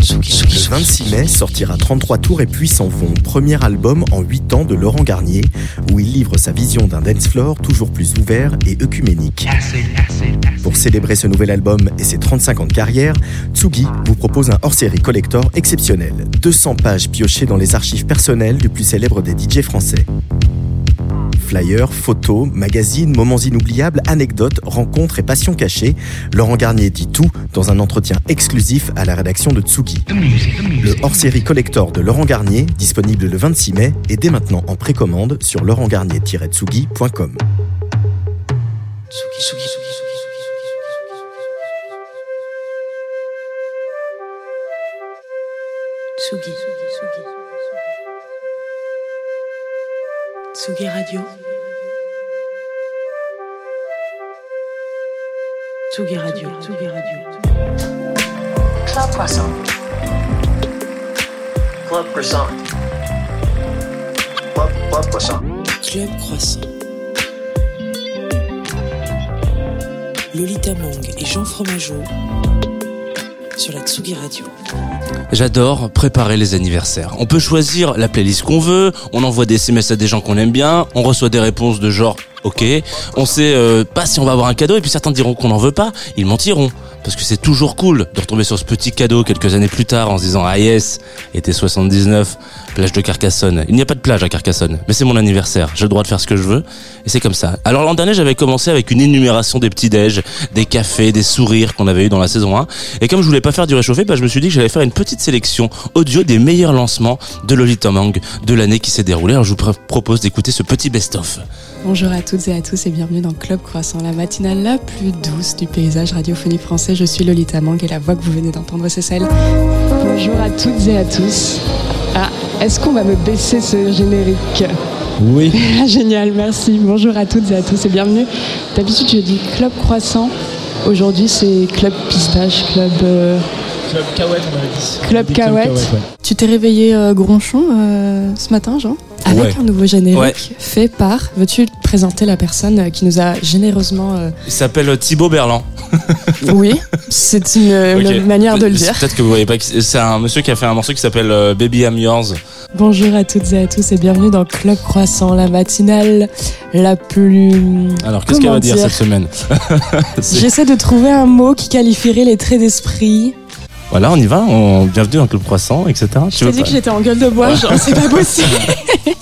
Le 26 mai sortira 33 tours et puis s'en vont, premier album en 8 ans de Laurent Garnier, où il livre sa vision d'un dance floor toujours plus ouvert et œcuménique. Pour célébrer ce nouvel album et ses 35 ans de carrière, Tsugi vous propose un hors-série collector exceptionnel. 200 pages piochées dans les archives personnelles du plus célèbre des DJ français. Flyers, photos, magazines, moments inoubliables, anecdotes, rencontres et passions cachées, Laurent Garnier dit tout dans un entretien exclusif à la rédaction de Tsugi. Le hors-série collector de Laurent Garnier, disponible le 26 mai, est dès maintenant en précommande sur laurentgarnier-tsugi.com. Tsugi. Tsugi Radio. Tsugi Radio. Tsugi Radio. Club Croissant. Club Croissant. Club, Club Croissant. Club Croissant. Lolita Mang et Jean Fromageau sur la Tsugi Radio. J'adore préparer les anniversaires. On peut choisir la playlist qu'on veut, on envoie des SMS à des gens qu'on aime bien, on reçoit des réponses de genre ok, on sait euh, pas si on va avoir un cadeau et puis certains diront qu'on n'en veut pas, ils mentiront. Parce que c'est toujours cool de retomber sur ce petit cadeau quelques années plus tard en se disant ah yes, été 79, plage de Carcassonne. Il n'y a pas de plage à Carcassonne, mais c'est mon anniversaire, j'ai le droit de faire ce que je veux et c'est comme ça. Alors l'an dernier j'avais commencé avec une énumération des petits déj, des cafés, des sourires qu'on avait eu dans la saison 1 et comme je voulais pas faire du réchauffé, bah, je me suis dit que j'allais faire une petite sélection audio des meilleurs lancements de Lolita Mang de l'année qui s'est déroulée. Alors je vous pr- propose d'écouter ce petit best-of. Bonjour à toutes et à tous et bienvenue dans Club Croissant, la matinale la plus douce du paysage radiophonique français. Je suis Lolita Mang et la voix que vous venez d'entendre, c'est celle. Bonjour à toutes et à tous. Ah, est-ce qu'on va me baisser ce générique Oui. Ah, Génial, merci. Bonjour à toutes et à tous et bienvenue. D'habitude, je dis Club Croissant. Aujourd'hui, c'est Club Pistache, Club. euh, Club Cahouette, on avait dit. Club Dit Cahouette. ouais. Tu t'es réveillé euh, gronchon euh, ce matin, Jean Avec Ouais. un nouveau générique Ouais. fait par. Veux-tu présenter la personne euh, qui nous a généreusement. euh, Il s'appelle Thibaut Berland. Oui, c'est une, manière de le dire. Peut-être que vous voyez pas. qui- C'est un monsieur qui a fait un morceau qui s'appelle euh, Baby I'm Yours. Bonjour à toutes et à tous et bienvenue dans Club Croissant, la matinale la plus. Alors qu'est-ce qu'elle va dire cette semaine? J'essaie de trouver un mot qui qualifierait les traits d'esprit. Voilà, on y va. On... Bienvenue dans le Club Croissant, etc. Je t'ai dit que j'étais en gueule de bois, genre c'est pas possible.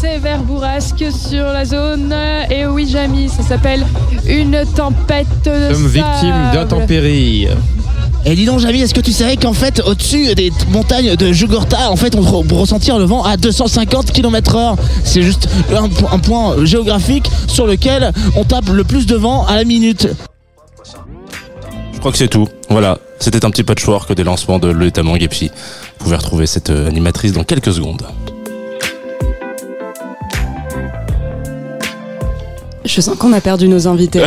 Sévère bourrasque sur la zone. Et oui, Jamy, ça s'appelle une tempête de Comme victime sable. d'intempéries. Et dis donc, Jamy, est-ce que tu savais qu'en fait, au-dessus des montagnes de Jugurtha, en fait, on peut ressentir le vent à 250 km/h C'est juste un point géographique sur lequel on tape le plus de vent à la minute. Je crois que c'est tout. Voilà, c'était un petit patchwork des lancements de Lolita Mang et puis vous pouvez retrouver cette euh, animatrice dans quelques secondes. Je sens qu'on a perdu nos invités.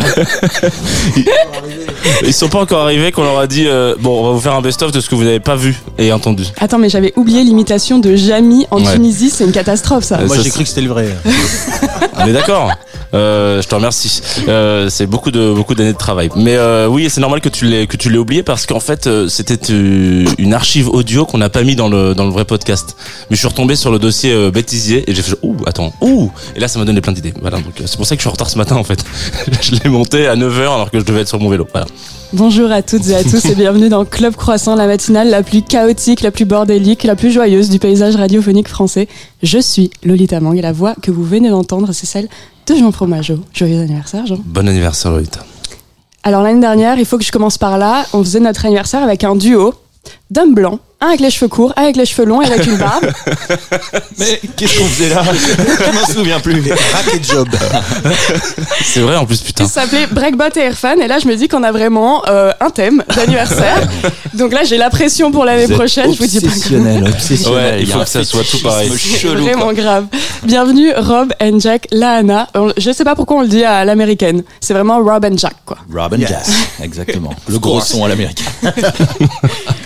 Ils sont pas encore arrivés qu'on leur a dit euh, bon, on va vous faire un best-of de ce que vous n'avez pas vu et entendu. Attends, mais j'avais oublié l'imitation de Jamy en Ouais. Tunisie, c'est une catastrophe ça. Euh, Moi j'ai c'est- cru que c'était le vrai. On est d'accord. Euh, je te remercie. Euh, c'est beaucoup de beaucoup d'années de travail. Mais euh, oui, c'est normal que tu l'aies que tu l'aies oublié parce qu'en fait euh, c'était euh, une archive audio qu'on n'a pas mis dans le dans le vrai podcast. Mais je suis retombé sur le dossier euh, bêtisier et j'ai fait ouh attends ouh et là ça m'a donné plein d'idées. Voilà donc euh, c'est pour ça que je suis en retard ce matin en fait. je l'ai monté à 9h alors que je devais être sur mon vélo. Voilà. Bonjour à toutes et à tous et bienvenue dans Club Croissant, la matinale la plus chaotique, la plus bordélique, la plus joyeuse du paysage radiophonique français. Je suis Lolita Mang et la voix que vous venez d'entendre, c'est celle de Jean Fromageau. Joyeux anniversaire, Jean. Bon anniversaire Lolita. Alors l'année dernière, il faut que je commence par là, on faisait notre anniversaire avec un duo d'hommes blancs, un avec les cheveux courts, un avec les cheveux longs et avec une barbe. Mais qu'est-ce qu'on faisait là? Je m'en souviens plus. Racket job. C'est vrai en plus putain. qui s'appelait Breakbot et Airfan. Et là, je me dis qu'on a vraiment euh, un thème d'anniversaire. Donc là, j'ai la pression pour l'année prochaine. Je vous dis pas Obsessionnel, obsessionnel. Ouais, il faut que ça soit tout pareil. chelou, vraiment quoi. grave. Bienvenue Rob and Jack Lahana. Je sais pas pourquoi on le dit à l'américaine. C'est vraiment Rob and Jack, quoi. Robin Jazz, exactement. Le gros son à l'américaine.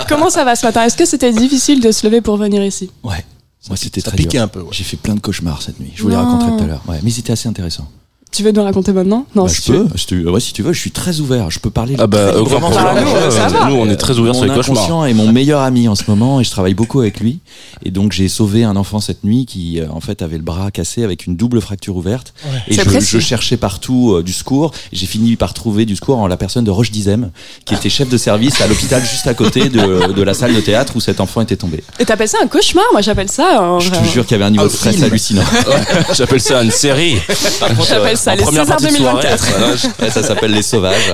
Comment ça va ce matin? Est-ce que c'était difficile de se lever pour venir ici Ouais. Moi, c'était très piquait dur. un peu. ouais. J'ai fait plein de cauchemars cette nuit. Je vous les Non. raconterai tout à l'heure. Ouais, mais ils étaient assez intéressants. Tu veux nous raconter maintenant? Non, Bah, si je tu veux. peux, si tu, ouais, si tu veux, je suis très ouvert. Je peux parler. Ah bah, problème. Bah, nous, Ouais, ça ouais, va. nous, on est très ouverts sur Mon les cauchemars. inconscient est mon meilleur ami en ce moment et je travaille beaucoup avec lui. Et donc j'ai sauvé un enfant cette nuit qui euh, en fait avait le bras cassé avec une double fracture ouverte. Et C'est je, cherchais partout euh, du secours. J'ai fini par trouver du secours en la personne de Roche Dizem, qui était chef de service à l'hôpital juste à côté de, de la salle de théâtre où cet enfant était tombé. Et t'appelles ça un cauchemar? Moi, j'appelle ça. un- Je te jure qu'il y avait un niveau de stress hallucinant. J'appelle ça une série. Ça les soirée, 2024. voilà, Ouais, ça s'appelle les sauvages.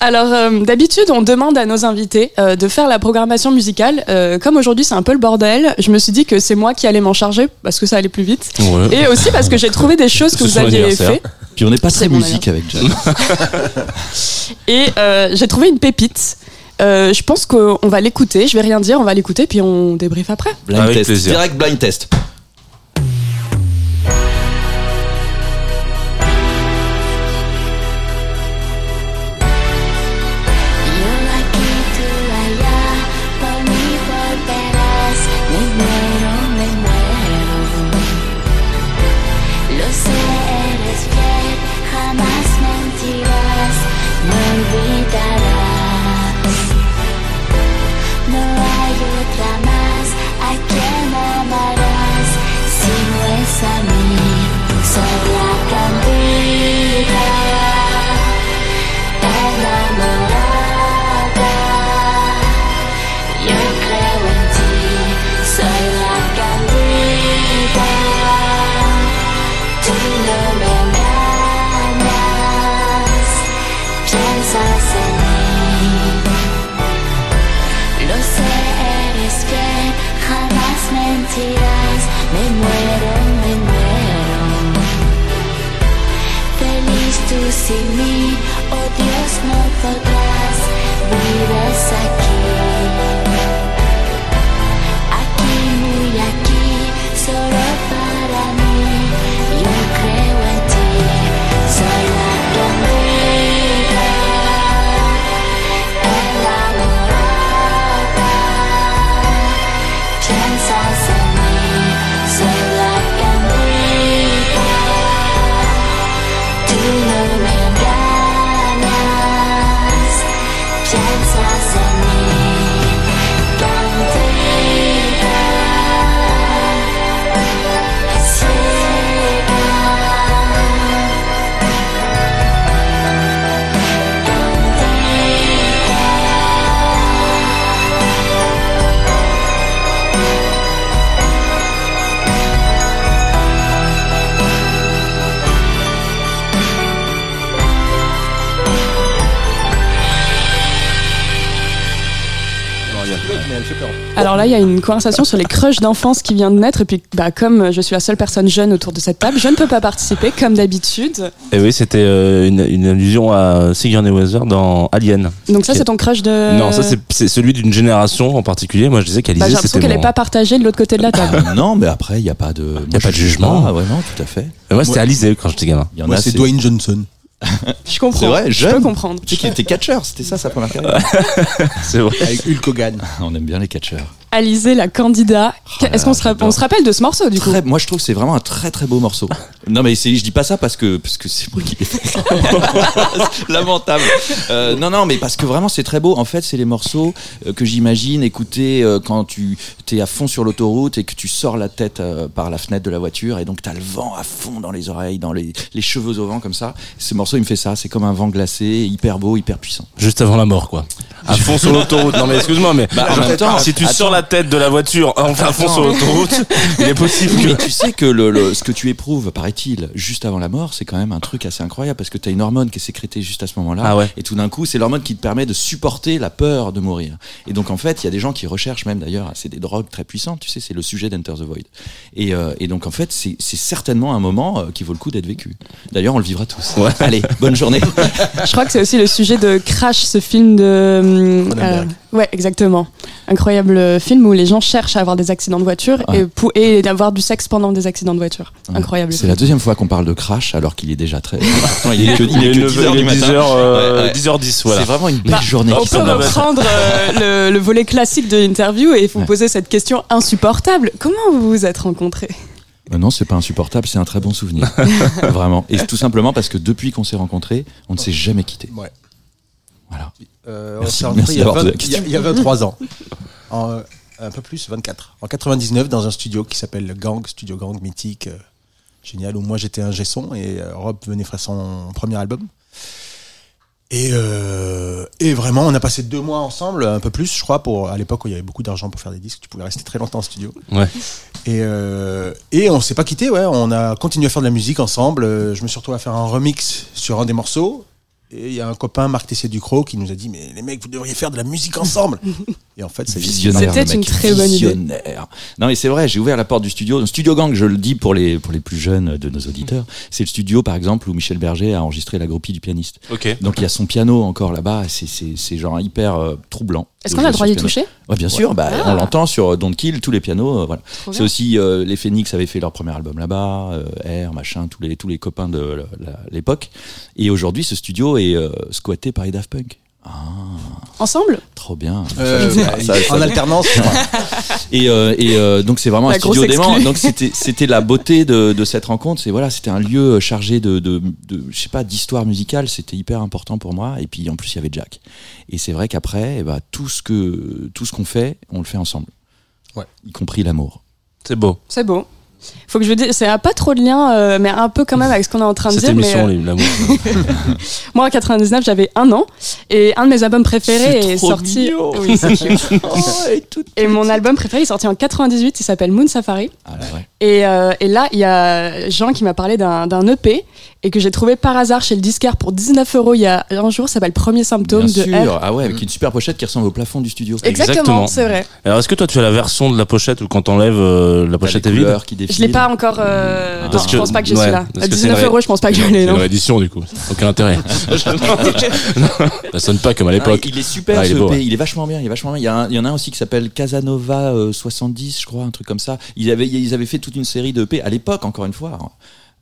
Alors, euh, d'habitude, on demande à nos invités euh, de faire la programmation musicale. Euh, comme aujourd'hui, c'est un peu le bordel, je me suis dit que c'est moi qui allais m'en charger parce que ça allait plus vite. Ouais. Et aussi parce que j'ai trouvé des choses que vous aviez fait. Puis on n'est pas très musique avec John. Et euh, j'ai trouvé une pépite. Euh, je pense qu'on va l'écouter. Je vais rien dire, on va l'écouter, puis on débrief après. Blind Avec test. plaisir. Direct blind test. Là, il y a une conversation sur les crushs d'enfance qui vient de naître. Et puis, bah, comme je suis la seule personne jeune autour de cette table, je ne peux pas participer, comme d'habitude. Et oui, c'était euh, une, une allusion à Sigourney Weaver dans Alien. Donc ça, c'est ton crush de... Non, ça c'est- celui d'une génération en particulier. Moi, je disais Bah, qu'Alizé, J'ai l'impression qu'elle mon... n'est pas partagée de l'autre côté de la table. Euh, non, mais après, il n'y a pas de. Y a pas de jugement. Ah, vraiment, tout à fait. Mais Moi, c'était Alizé quand j'étais gamin. Il y en Moi, a, c'est Dwayne Johnson. Je comprends. C'est vrai, je jeune. peux comprendre. Tu sais qu'il était catcheur, c'était ça sa première carrière. C'est vrai. Avec Hulk Hogan. On aime bien les catcheurs. Alizé, la candidate. Oh Est-ce qu'on se, ra- j'adore. on se rappelle de ce morceau, du coup moi, je trouve que c'est vraiment un très très beau morceau. Non, mais c'est, je dis pas ça parce que parce que c'est moi qui. Lamentable. Euh, non, non, mais parce que vraiment c'est très beau. En fait, c'est les morceaux euh, que j'imagine écouter euh, quand tu t'es à fond sur l'autoroute et que tu sors la tête euh, par la fenêtre de la voiture et donc t'as le vent à fond dans les oreilles, dans les, les cheveux au vent comme ça. Ce morceau, il me fait ça. C'est comme un vent glacé, hyper beau, hyper puissant. Juste avant la mort, quoi. À fond sur l'autoroute. Non, mais excuse-moi, mais Bah, en genre, même temps, si tu attends. sors la tête de la voiture enfin à fond Attends. sur l'autoroute, il est possible que. mais tu sais que le, le- ce que tu éprouves, paraît-il, juste avant la mort, c'est quand même un truc assez incroyable parce que tu as une hormone qui est sécrétée juste à ce moment-là. Ah ouais. Et tout d'un coup, c'est l'hormone qui te permet de supporter la peur de mourir. Et donc, en fait, il y a des gens qui recherchent même d'ailleurs, c'est des drogues très puissantes, tu sais, c'est le sujet d'Enter the Void. Et, euh, et donc, en fait, c'est c'est certainement un moment euh, qui vaut le coup d'être vécu. D'ailleurs, on le vivra tous. Ouais. Allez, bonne journée. Je crois que c'est aussi le sujet de Crash, ce film de. Cronenberg. Ouais, exactement. Incroyable film où les gens cherchent à avoir des accidents de voiture Ouais. et, d'avoir du sexe pendant des accidents de voiture. Incroyable. C'est la deuxième fois qu'on parle de crash alors qu'il est déjà très. Il est que, Il est que 9 10 heures il est du matin. 10 heures, euh, Ouais, ouais. 10h10, voilà. C'est vraiment une belle Bah, journée. On peut reprendre euh, le, le volet classique de l'interview et vous Ouais. poser cette question insupportable. Comment vous vous êtes rencontrés? Euh, non, c'est pas insupportable, c'est un très bon souvenir. Vraiment. Et tout simplement parce que depuis qu'on s'est rencontrés, on ne s'est jamais quitté. Ouais. Voilà. Euh, on Merci- s'est merci il, y a d'avoir 20 posé la il y a- question. il y a 23 ans. En, euh, un peu plus, 24. En 99, dans un studio qui s'appelle le Gang, Studio Gang mythique, euh, génial, où moi j'étais un gesson et euh, Rob venait faire son premier album. Et, euh, et vraiment, on a passé deux mois ensemble, un peu plus, je crois, pour à l'époque où il y avait beaucoup d'argent pour faire des disques, tu pouvais rester très longtemps en studio. Ouais. Et, euh, et on s'est pas quitté, ouais. On a continué à faire de la musique ensemble. Je me suis retrouvé à faire un remix sur un des morceaux. Et il y a un copain, Marc Tessier Ducrot, qui nous a dit Mais les mecs, vous devriez faire de la musique ensemble. et en fait, c'est Visionnaire. C'était une très bonne idée. visionnaire. Non, mais c'est vrai, j'ai ouvert la porte du studio. Le studio Gang, je le dis pour les, pour les plus jeunes de nos auditeurs, c'est le studio, par exemple, où Michel Berger a enregistré la groupie du pianiste. Donc il y a son piano encore là-bas, c'est- c'est c'est genre hyper euh, troublant. Est-ce qu'on a le droit d'y toucher Ouais, bien sûr, bah, Ah. on l'entend sur euh, Don't Kill, tous les pianos. euh, voilà. C'est aussi euh, les Phoenix avaient fait leur premier album là-bas, euh, Air, machin, tous les tous les copains de l'époque. Et aujourd'hui, ce studio est squatté par les Daft Punk. Ah, Ensemble trop bien. Euh, Ça, je- ça- ça- en alternance. et, euh, et euh, donc c'est vraiment La un studio dément. Donc c'était c'était la beauté de, de cette rencontre. C'est voilà, c'était un lieu chargé de, de, de je sais pas d'histoire musicale. C'était hyper important pour moi. Et puis en plus il y avait Jack. Et c'est vrai qu'après, eh ben, tout ce que tout ce qu'on fait, on le fait ensemble. Ouais. Y compris l'amour. C'est beau. C'est beau. Faut que je vous dise, ça n'a pas trop de lien, euh, mais un peu quand même avec ce qu'on est en train de Cette dire. mais, émission, euh, l'amour. moi, en 99, j'avais un an et un de mes albums préférés C'est est trop sorti. Oui, c'est cute. et mon album préféré est sorti en 98. Il s'appelle Moon Safari. Ah, là, ouais. Et, euh, et là, il y a Jean qui m'a parlé d'un EP et que j'ai trouvé par hasard chez le disquaire pour 19 euros il y a un jour. Ça s'appelle Premier symptôme Bien de sûr. R. Ah ouais, avec une super pochette qui ressemble au plafond du studio. Exactement, c'est vrai. Alors, est-ce que toi, tu as la version de la pochette où quand t'enlèves euh, la pochette est vide qui défilent. Je l'ai pas encore. Euh, Parce non, que- je pense pas que je ouais, suis là. À que c'est 19 une euros, je pense pas que je l'ai. C'est réédition, du coup. Aucun intérêt. Non, ça sonne pas comme à Ah, l'époque. il est super Ah, il est beau, ouais. il est vachement bien, il est vachement bien. Il y, a un- il y en a un aussi qui s'appelle Casanova euh, 70, je crois, un truc comme ça. Ils avaient, ils avaient fait toute une série de EP à l'époque, encore une fois.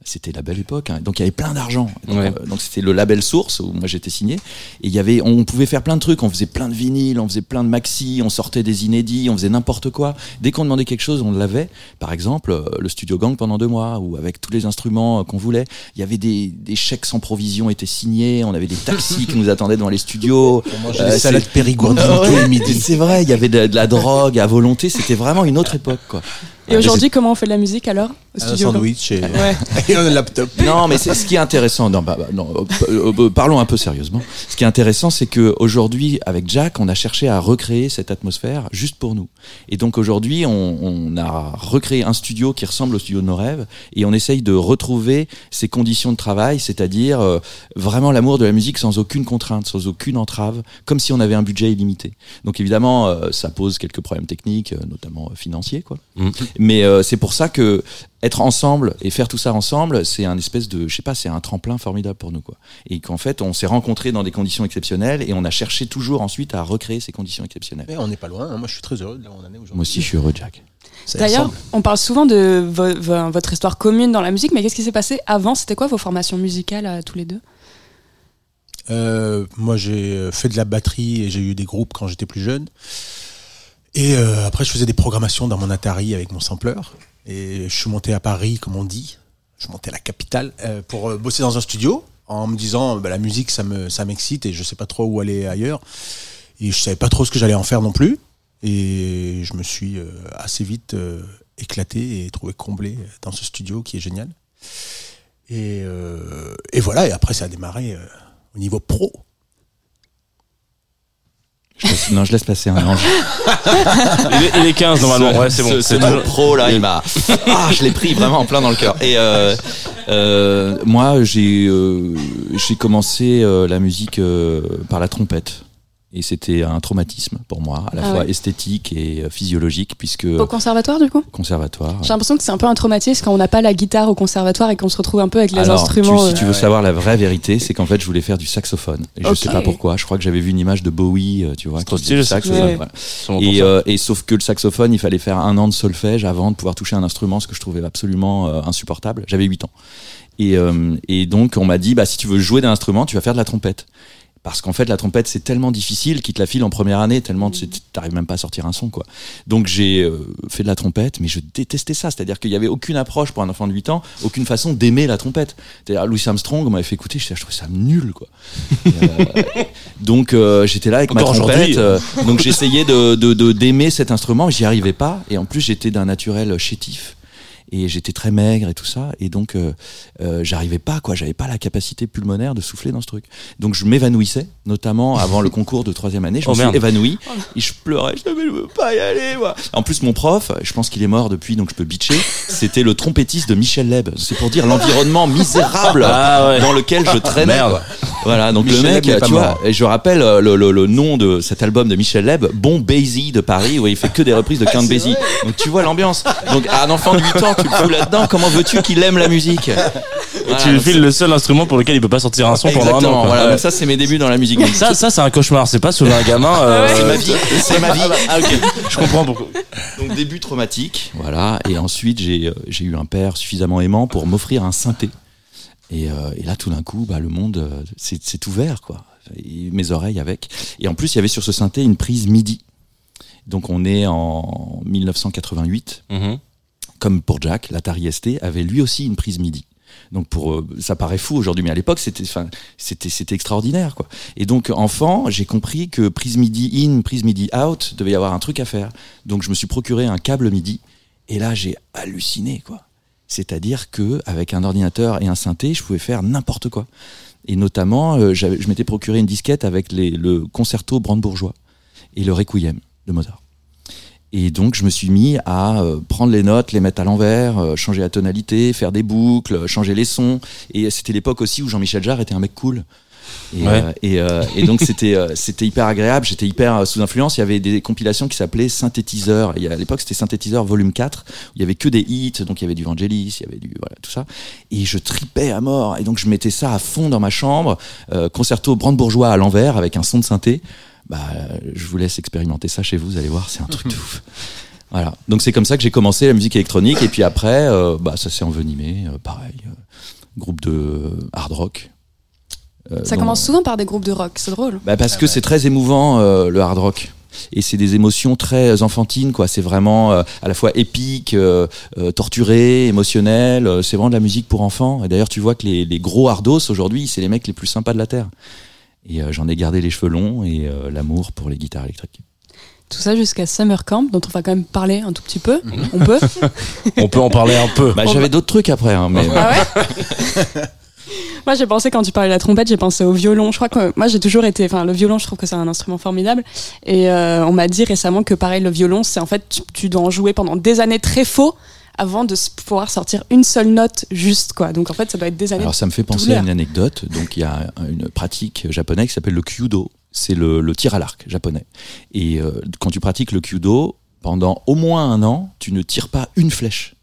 C'était la belle époque, hein. donc il y avait plein d'argent. Donc Ouais. euh, donc c'était le label Source où moi j'étais signé. Et il y avait, on pouvait faire plein de trucs. On faisait plein de vinyles, on faisait plein de maxi, on sortait des inédits, on faisait n'importe quoi. Dès qu'on demandait quelque chose, on l'avait. Par exemple, euh, le studio gang pendant deux mois, ou avec tous les instruments euh, qu'on voulait. Il y avait des, des chèques sans provision étaient signés. On avait des taxis qui nous attendaient devant les studios. On mangeait Euh, des salades périgourdines tous ouais, les midis. C'est vrai, il y avait de, de la drogue à volonté. C'était vraiment une autre époque, quoi. Et aujourd'hui, comment on fait de la musique alors au Un studio sandwich et, Ouais. et un laptop. Non, mais c'est ce qui est intéressant. Non, bah, bah, non, euh, euh, parlons un peu sérieusement. Ce qui est intéressant, c'est que aujourd'hui, avec Jack, on a cherché à recréer cette atmosphère juste pour nous. Et donc aujourd'hui, on, on a recréé un studio qui ressemble au studio de nos rêves, et on essaye de retrouver ces conditions de travail, c'est-à-dire euh, vraiment l'amour de la musique sans aucune contrainte, sans aucune entrave, comme si on avait un budget illimité. Donc évidemment, euh, ça pose quelques problèmes techniques, euh, notamment euh, financiers, quoi. Mm. Mais euh, c'est pour ça que être ensemble et faire tout ça ensemble, c'est un espèce de, je sais pas, c'est un tremplin formidable pour nous, quoi. Et qu'en fait, on s'est rencontrés dans des conditions exceptionnelles et on a cherché toujours ensuite à recréer ces conditions exceptionnelles. Mais on n'est pas loin. hein. Moi, je suis très heureux de là où on en est aujourd'hui. Moi aussi, je suis heureux, Jack. D'ailleurs, on parle souvent de vo- vo- votre histoire commune dans la musique, mais qu'est-ce qui s'est passé avant? C'était quoi vos formations musicales à tous les deux? Euh, moi, j'ai euh, fait de la batterie et j'ai eu des groupes quand j'étais plus jeune. Et euh, après, je faisais des programmations dans mon Atari avec mon sampler. Et je suis monté à Paris, comme on dit. Je suis monté à la capitale euh, pour euh, bosser dans un studio en me disant bah, la musique, ça me ça m'excite et je sais pas trop où aller ailleurs. Et je savais pas trop ce que j'allais en faire non plus. Et je me suis euh, assez vite euh, éclaté et trouvé comblé dans ce studio qui est génial. Et, euh, et voilà, et après ça a démarré au niveau pro. Je laisse- non, je laisse passer un ange. Il est, il est 15 normalement. Ouais, c'est bon. Ce, pro là, il m'a. Ah, je l'ai pris vraiment en plein dans le cœur. Et euh, euh, moi, j'ai euh, j'ai commencé euh, la musique euh, par la trompette. Et c'était un traumatisme pour moi, à la Ah fois ouais. esthétique et euh, physiologique, puisque Au conservatoire, du coup? Conservatoire. J'ai l'impression que c'est un peu un traumatisme quand on n'a pas la guitare au conservatoire et qu'on se retrouve un peu avec les Alors, tu- instruments. si euh, tu veux savoir la vraie vérité, c'est qu'en fait, je voulais faire du saxophone. Et je Ok. sais pas pourquoi. Je crois que j'avais vu une image de Bowie, euh, tu vois, trop qui stylé, faisait le saxophone. Ouais. voilà. Et, euh, sauf que le saxophone, il fallait faire un an de solfège avant de pouvoir toucher un instrument, ce que je trouvais absolument euh, insupportable. J'avais 8 ans. Et, euh, et donc, on m'a dit, bah, si tu veux jouer d'un instrument, tu vas faire de la trompette. Parce qu'en fait, la trompette, c'est tellement difficile qu'ils te la filent en première année, tellement tu t'arrives même pas à sortir un son, quoi. Donc j'ai euh, fait de la trompette, mais je détestais ça. C'est-à-dire qu'il y avait aucune approche pour un enfant de 8 ans, aucune façon d'aimer la trompette. C'est-à-dire Louis Armstrong, on m'avait fait écouter, je, je trouvais ça nul, quoi. Euh, donc euh, j'étais là avec ma trompette, euh, donc j'essayais de de- de- d'aimer cet instrument, mais j'y arrivais pas. Et en plus, j'étais d'un naturel chétif et j'étais très maigre et tout ça. Et donc euh, euh, j'arrivais pas quoi. J'avais pas la capacité pulmonaire de souffler dans ce truc. Donc je m'évanouissais notamment avant le concours de troisième année. Je Oh, me suis merde. évanoui. Et je pleurais. Je je veux pas y aller moi. En plus mon prof je pense qu'il est mort depuis donc je peux bitcher. C'était le trompettiste de Michel Leb. C'est pour dire l'environnement misérable Ah ouais. dans lequel je traînais. Merde. quoi. voilà donc Michel le mec Leb tu vois et je rappelle euh, le, le- le nom de cet album de Michel Leb Bon Basie de Paris où il fait que des reprises de Count Basie donc tu vois l'ambiance. Donc à un enfant de 8 ans tu le fous là-dedans comment veux-tu qu'il aime la musique Et Voilà, tu lui files le seul instrument pour lequel il peut pas sortir un son pendant un an. voilà, Ouais. ça c'est mes débuts dans la musique. Ça, ça c'est un cauchemar. C'est pas sauver un gamin. euh, c'est ma vie, c'est ma vie. Ah ok, je comprends pourquoi. Donc début traumatique, voilà, et ensuite j'ai euh, j'ai eu un père suffisamment aimant pour m'offrir un synthé. Et, euh, et là tout d'un coup, bah, le monde euh, s'est s'est ouvert quoi, et mes oreilles avec. Et en plus il y avait sur ce synthé une prise MIDI. Donc on est en 1988. Mhm. Comme pour Jack, l'Atari ST avait lui aussi une prise MIDI. Donc pour euh, ça paraît fou aujourd'hui, mais à l'époque c'était, enfin c'était c'était extraordinaire quoi. Et donc enfant, j'ai compris que prise MIDI in, prise MIDI out, devait y avoir un truc à faire. Donc je me suis procuré un câble MIDI et là j'ai halluciné quoi. C'est-à-dire que avec un ordinateur et un synthé, je pouvais faire n'importe quoi. Et notamment, euh, je m'étais procuré une disquette avec le concerto brandebourgeois et le requiem de Mozart. Et donc, je me suis mis à euh, prendre les notes, les mettre à l'envers, euh, changer la tonalité, faire des boucles, euh, changer les sons. Et c'était l'époque aussi où Jean-Michel Jarre était un mec cool. Et, Ouais. euh, et, euh, et donc, c'était euh, c'était hyper agréable. J'étais hyper sous influence. Il y avait des compilations qui s'appelaient Synthétiseur. Et à l'époque, c'était Synthétiseur volume 4. Où il y avait que des hits. Donc, il y avait du Vangelis, il y avait du. Voilà, tout ça. Et je tripais à mort. Et donc, je mettais ça à fond dans ma chambre. Euh, concerto brandebourgeois à l'envers avec un son de synthé. Bah, je vous laisse expérimenter ça chez vous, vous allez voir, c'est un truc de ouf. Voilà. Donc c'est comme ça que j'ai commencé la musique électronique et puis après, euh, bah ça s'est envenimé, euh, pareil, euh, groupe de hard rock. Euh, Ça commence souvent par des groupes de rock, c'est drôle. bah parce que c'est très émouvant euh, le hard rock. Et c'est des émotions très enfantines, quoi. C'est vraiment euh, à la fois épique, euh, euh, torturé, émotionnel. c'est vraiment de la musique pour enfants. Et d'ailleurs, tu vois que les, les gros hardos aujourd'hui, c'est les mecs les plus sympas de la terre. Et euh, j'en ai gardé les cheveux longs et euh, l'amour pour les guitares électriques. Tout ça jusqu'à Summer Camp, dont on va quand même parler un tout petit peu. On peut On peut en parler un peu. Bah, j'avais d'autres trucs après, hein, mais Ah ouais Moi, j'ai pensé quand tu parlais de la trompette, j'ai pensé au violon. Je crois que moi, j'ai toujours été. Enfin, le violon, je trouve que c'est un instrument formidable. Et euh, on m'a dit récemment que pareil, le violon, c'est en fait, tu, tu dois en jouer pendant des années très faux avant de pouvoir sortir une seule note juste, quoi. Donc en fait, ça doit être des années. Alors ça me fait penser à une anecdote. Donc il y a une pratique japonaise qui s'appelle le kyudo. C'est le, le tir à l'arc japonais. Et euh, quand tu pratiques le kyudo, pendant au moins un an, tu ne tires pas une flèche.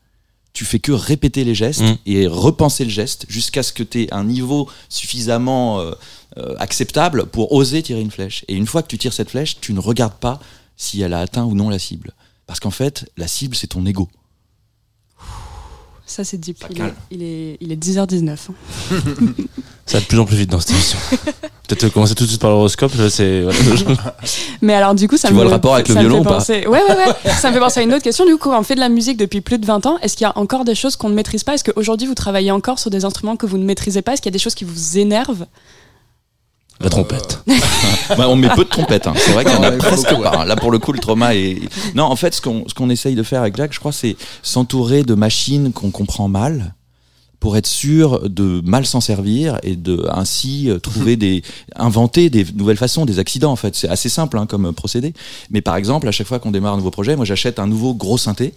Tu fais que répéter les gestes Mm. et repenser le geste jusqu'à ce que tu aies un niveau suffisamment euh, euh, acceptable pour oser tirer une flèche. Et une fois que tu tires cette flèche, tu ne regardes pas si elle a atteint ou non la cible. Parce qu'en fait, la cible, c'est ton ego. Ça, c'est deep. Ça Il est, il, est, il est 10h19. hein. Ça va de plus en plus vite dans cette émission. Peut-être commencer tout de suite par l'horoscope. C'est. Mais alors, du coup, ça Tu me vois le rapport avec le violon ou pas. Ouais, ouais, ouais. ça me fait penser à une autre question. Du coup, on fait de la musique depuis plus de 20 ans. Est-ce qu'il y a encore des choses qu'on ne maîtrise pas? Est-ce qu'aujourd'hui, vous travaillez encore sur des instruments que vous ne maîtrisez pas? Est-ce qu'il y a des choses qui vous énervent? La trompette. Bah, on met peu de trompettes. hein. C'est vrai qu'il y en a Ouais, presque beaucoup, pas. hein. Là, pour le coup, le trauma est. Non, en fait, ce qu'on ce qu'on essaye de faire avec Jack, je crois, c'est s'entourer de machines qu'on comprend mal pour être sûr de mal s'en servir et de ainsi euh, trouver des inventer des nouvelles façons des accidents en fait c'est assez simple hein, comme procédé mais par exemple à chaque fois qu'on démarre un nouveau projet moi j'achète un nouveau gros synthé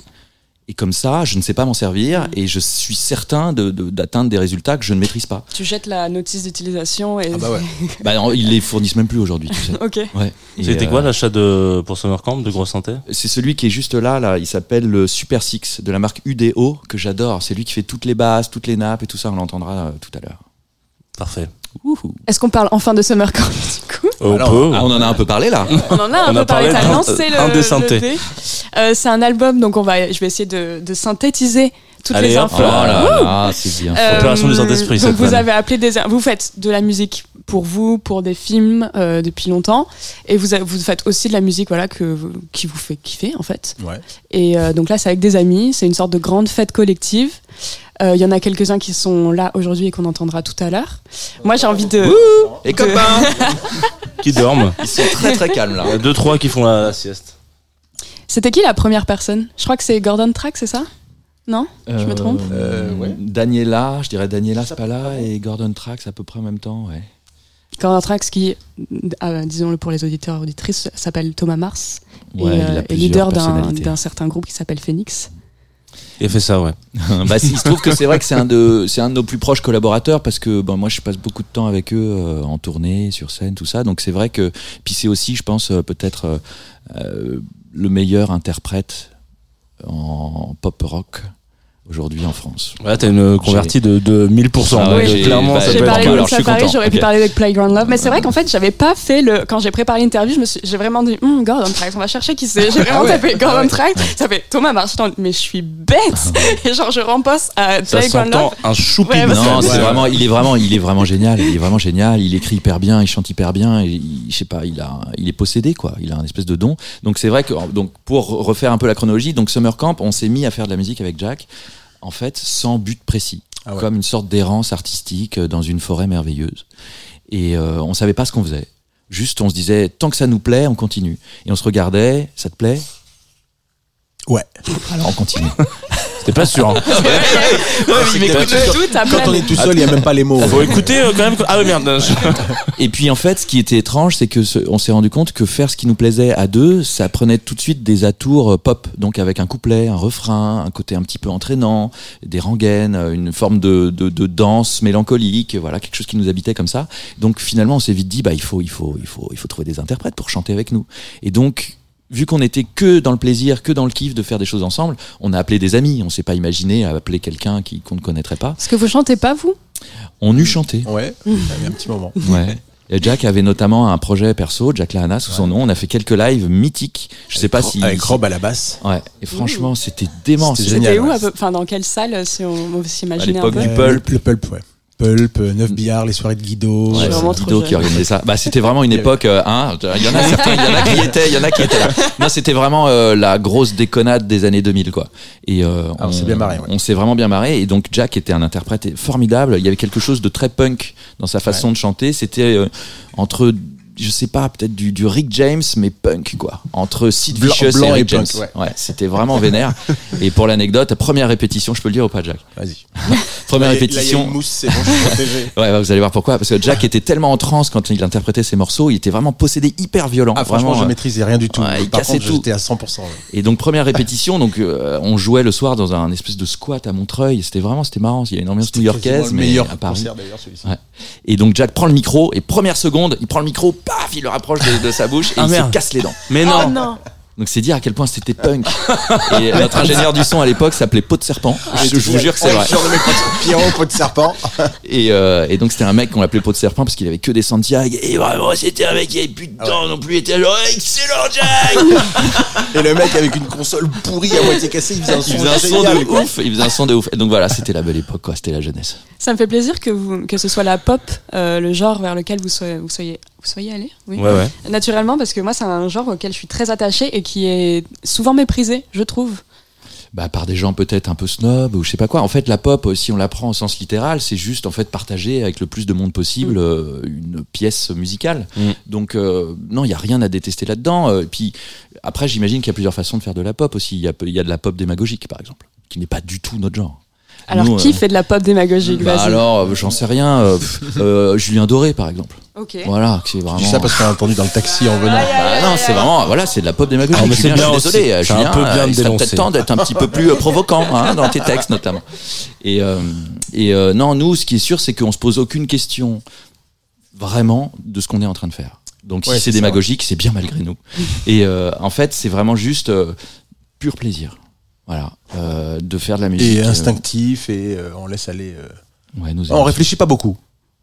et comme ça je ne sais pas m'en servir et je suis certain de- de- d'atteindre des résultats que je ne maîtrise pas Tu jettes la notice d'utilisation et. Ah bah ouais. bah, non, ils les fournissent même plus aujourd'hui tu sais ok. ouais C'était euh, quoi l'achat de pour Summer Camp de gros synthé C'est celui qui est juste là, là. Il s'appelle le Super Six de la marque UDO que j'adore. C'est lui qui fait toutes les basses, toutes les nappes et tout ça. On l'entendra euh, tout à l'heure. Parfait. Est-ce qu'on parle enfin de Summer Camp du coup On Alors, peut. Ah, on en a un peu parlé là. On en a un On peu a parlé parlé l'heure. C'est le, le. Euh, c'est un album, donc on va, je vais essayer de, de synthétiser toutes Allez, les infos. Oh là là, c'est bien. Euh, Opération du Saint-Esprit, Donc vous avez appelé des, vous faites de la musique pour vous, pour des films euh, depuis longtemps. Et vous, a- vous faites aussi de la musique voilà, que, qui vous fait kiffer, en fait. Ouais. Et euh, donc là, c'est avec des amis. C'est une sorte de grande fête collective. Euh, Il y en a quelques-uns qui sont là aujourd'hui et qu'on entendra tout à l'heure. Moi, j'ai envie de. Les de- copains Qui dorment. Ils sont très très calmes là. Il y a deux, trois qui font la, la sieste. C'était qui la première personne? Je crois que c'est Gordon Track, c'est ça? Non? Je me trompe? Euh, ouais. Daniela, je dirais Daniela Spala et Gordon Trax à peu près en même temps, ouais. Gordon Track, qui, euh, disons-le pour les auditeurs et auditrices, s'appelle Thomas Mars. Ouais, et, euh, plusieurs leader d'un certain groupe qui s'appelle Phoenix. Il fait ça, ouais. bah, il se trouve que c'est vrai que c'est un de c'est un de nos plus proches collaborateurs parce que ben, moi je passe beaucoup de temps avec eux euh, en tournée, sur scène, tout ça. Donc c'est vrai que puis c'est aussi, je pense, euh, peut-être le meilleur interprète en pop rock aujourd'hui en France. Ouais, t'as une convertie de, de 1000%. Ah ouais, Donc, clairement, bah, ça J'ai peut être parlé de alors, suis Safari, j'aurais pu Ok. parler avec Playground Love, mais c'est vrai qu'en fait, j'avais pas fait le. Quand j'ai préparé l'interview, je me suis- j'ai vraiment dit, Hum, Gordon Track, on va chercher qui c'est. J'ai vraiment tapé Gordon Track, ça fait Thomas en- mais je suis bête. Et genre, je remposte à Ça Playground Love. un choupi. Ouais, Non, c'est- vraiment, il est vraiment, il est vraiment génial. Il est vraiment génial. Il écrit hyper bien, il chante hyper bien. Et il, je sais pas, il a, il est possédé quoi. Il a un espèce de don. Donc c'est vrai que, donc pour refaire un peu la chronologie, donc Summer Camp, on s'est mis à faire de la musique avec Jack, en fait, sans but précis, Ah ouais. comme une sorte d'errance artistique euh, dans une forêt merveilleuse. Et euh, on savait pas ce qu'on faisait. Juste, on se disait, tant que ça nous plaît, on continue. Et on se regardait, ça te plaît? Ouais. Alors on continue. C'était pas sûr. hein. il. Tout à Quand on est tout seul, il n'y a même pas les mots. Faut écouter euh, quand même. Ah ouais, merde. Et puis en fait, ce qui était étrange, c'est que ce- on s'est rendu compte que faire ce qui nous plaisait à deux, ça prenait tout de suite des atours euh, pop, donc avec un couplet, un refrain, un côté un petit peu entraînant, des rengaines, euh, une forme de, de, de danse mélancolique, voilà quelque chose qui nous habitait comme ça. Donc finalement, on s'est vite dit, bah il faut, il faut, il faut, il faut trouver des interprètes pour chanter avec nous. Et donc Vu qu'on était que dans le plaisir, que dans le kiff de faire des choses ensemble, on a appelé des amis. On s'est pas imaginé à appeler quelqu'un qui qu'on ne connaîtrait pas. Est-ce que vous chantez pas, vous? On eut chanté. Ouais, il y avait un petit moment. Ouais. Et Jack avait notamment un projet perso, Jack Lahana sous son nom. On a fait quelques lives mythiques. Je sais pas si. Avec Rob à la basse. Ouais. Et franchement, c'était dément. C'était C'était- C'était génial, où à Enfin, dans quelle salle, si on, on s'imagine un l'époque peu? du Euh, Pulp. Le Pulp, ouais. Pulp, euh, Neuf billards, les soirées de Guido. Ouais, c'est Guido qui organisait ça. Bah, c'était vraiment une époque. euh, hein, il y en a certains, il y en a qui étaient, il y en a qui étaient là. Non, c'était vraiment euh, la grosse déconnade des années 2000, quoi. Et euh, Ah, on s'est bien marré, ouais. On s'est vraiment bien marré. Et donc Jack était un interprète formidable. Il y avait quelque chose de très punk dans sa façon de chanter. C'était euh, entre je sais pas, peut-être du, du Rick James, mais punk, quoi. Entre Sid Blanc- Vicious blanc et Rick et punk, James. ouais. c'était vraiment vénère. et pour l'anecdote, première répétition, je peux le dire ou pas, Jack Vas-y. Première Là, répétition. Là, une mousse, c'est bon, je suis protégé. Ouais, bah, vous allez voir pourquoi. Parce que Jack était tellement en transe quand il interprétait ses morceaux, il était vraiment possédé, hyper violent. Ah, franchement, vraiment, je euh, maîtrisais rien du tout. ouais, il Par cassait contre, tout. j'étais à 100%. ouais. Et donc première répétition, donc euh, on jouait le soir dans un espèce de squat à Montreuil. C'était vraiment, c'était marrant. Il y a une ambiance new-yorkaise, mais meilleur à Paris. concert celui-ci. Et donc Jack prend le micro et première seconde, il prend le micro, paf, il le rapproche de, de sa bouche et Ah, il merde. se casse les dents. Mais Oh non. Donc c'est dire à quel point c'était punk. et notre ingénieur du son à l'époque s'appelait Pot de serpent. Je, je vous jure que c'est vrai. Sur le mec, Pierrot, pot de serpent. Et, euh, et donc c'était un mec qu'on appelait Pot de serpent parce qu'il avait que des Santiago. Et vraiment c'était un mec qui avait plus de dents non plus. Il était genre excellent Jack. Et le mec avec une console pourrie à moitié cassée, il faisait un son, Il faisait un son de quoi. ouf. Il faisait un son de ouf. Et donc voilà, c'était la belle époque quoi. C'était la jeunesse. Ça me fait plaisir que, vous, que ce soit la pop, euh, le genre vers lequel vous soyez, vous soyez, vous soyez allé. Oui. Ouais, ouais. Naturellement, parce que moi, c'est un genre auquel je suis très attachée et qui est souvent méprisé, je trouve. bah, par des gens peut-être un peu snob ou je sais pas quoi. En fait, la pop, euh, si on la prend au sens littéral, c'est juste en fait partager avec le plus de monde possible euh, une pièce musicale. Mm. Donc euh, non, il y a rien à détester là-dedans. Euh, Et puis après, j'imagine qu'il y a plusieurs façons de faire de la pop aussi. Il y a, il y a de la pop démagogique, par exemple, qui n'est pas du tout notre genre. Alors, Nous, qui euh, fait de la pop démagogique? Bah alors, euh, j'en sais rien. euh, euh, Julien Doré, par exemple. Ok. Voilà, c'est Je vraiment. dis ça parce qu'on a entendu dans le taxi en venant. Bah non, c'est vraiment, voilà, c'est de la pop démagogique. Ah, mais c'est Julien, bien je suis désolé, aussi. un Julien, peu bien de il serait peut-être temps d'être un petit peu plus provocant hein, dans tes textes notamment. Et, euh, et euh, non, nous, ce qui est sûr, c'est qu'on se pose aucune question vraiment de ce qu'on est en train de faire. Donc Ouais, si c'est démagogique, c'est bien malgré nous. Et euh, en fait, c'est vraiment juste euh, pur plaisir. Voilà, euh, de faire de la musique. Et euh, instinctif, et euh, on laisse aller. euh. ouais, nous On réfléchit pas beaucoup.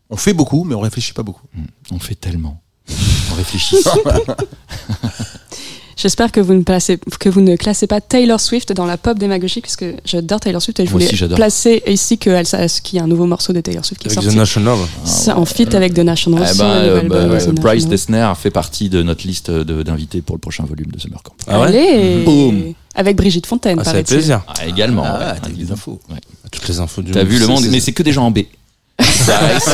On fait beaucoup, mais on réfléchit pas beaucoup. ça. On fait tellement. On réfléchit. J'espère que vous ne placez, que vous ne classez pas Taylor Swift dans la pop démagogique, puisque j'adore Taylor Swift et je Moi voulais aussi, placer ici que qu'il y a un nouveau morceau de Taylor Swift qui est Avec The sorti. National. C'est en feat avec The National Eh aussi, ben, euh, bah, euh, The Bryce National. Dessner fait partie de notre liste d'invités pour le prochain volume de Summer Camp. Ah ouais? Allez Boum. Avec Brigitte Fontaine, Ah, ça fait plaisir. Ah, également. Ah, ouais. t'as des infos. Ouais. Toutes les infos du T'as vu le monde, mais c'est que des gens en B.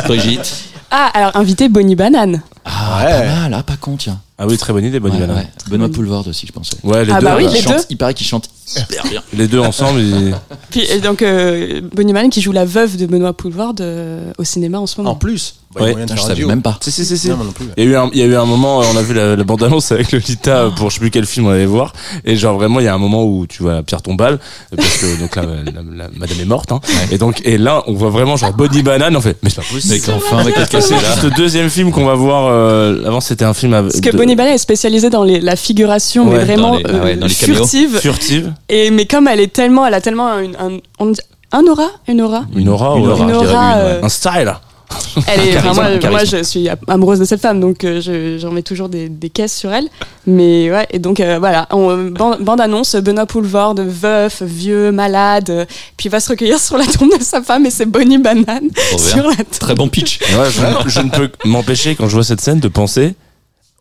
Brigitte. Ah, alors invité Bonnie Banane. Ah, Ouais. pas mal, ah, pas con, tiens. Ah oui, très bonne idée, Bonnie Ouais, Banane. ouais. Benoît Poulvord aussi, je pensais. Ouais, les Ah deux. bah oui, les Il chante- deux. Il paraît qu'il chante hyper bien. Les deux ensemble, ils- Puis et donc euh, Bonnie Banane qui joue la veuve de Benoît Poulvard euh, au cinéma en ce moment. En plus, bah, il y a Ouais. moyen de Putain, je faire savais même pas. Si, si, si, si. Non, moi non plus. Il y, a eu un, il y a eu un moment, on a vu la, la bande-annonce avec Lolita pour je sais plus quel film on allait voir. Et genre vraiment, il y a un moment où tu vois Pierre Tombal, parce que donc là, la, la- madame est morte. Hein. Et donc, et là, on voit vraiment genre Body Banane, on fait, mais c'est pas possible. Mec, enfin, mec, qu'est-ce que C'est c'est là juste le deuxième film qu'on va voir. euh, avant, c'était un film avec. Parce que de- Bonnie Banane est spécialisée dans les- la figuration, mais vraiment dans les- ah ouais, euh, dans les caméos. furtive. furtive. Et mais comme elle est tellement, elle a tellement une- un, on dit- un aura, une aura? Une aura, Une ouais. aura, Une je dirais aura, une, ouais. euh, Un style. Elle est, enfin, moi, je suis amoureuse de cette femme, donc euh, je- j'en mets toujours des, des caisses sur elle. Mais ouais, et donc euh, voilà, on, ban- bande-annonce, Benoît Poulvord, veuf, vieux, malade, puis va se recueillir sur la tombe de sa femme et c'est Bonnie Banane sur la tombe. Très bon pitch. Et ouais, je, je ne peux m'empêcher, quand je vois cette scène, de penser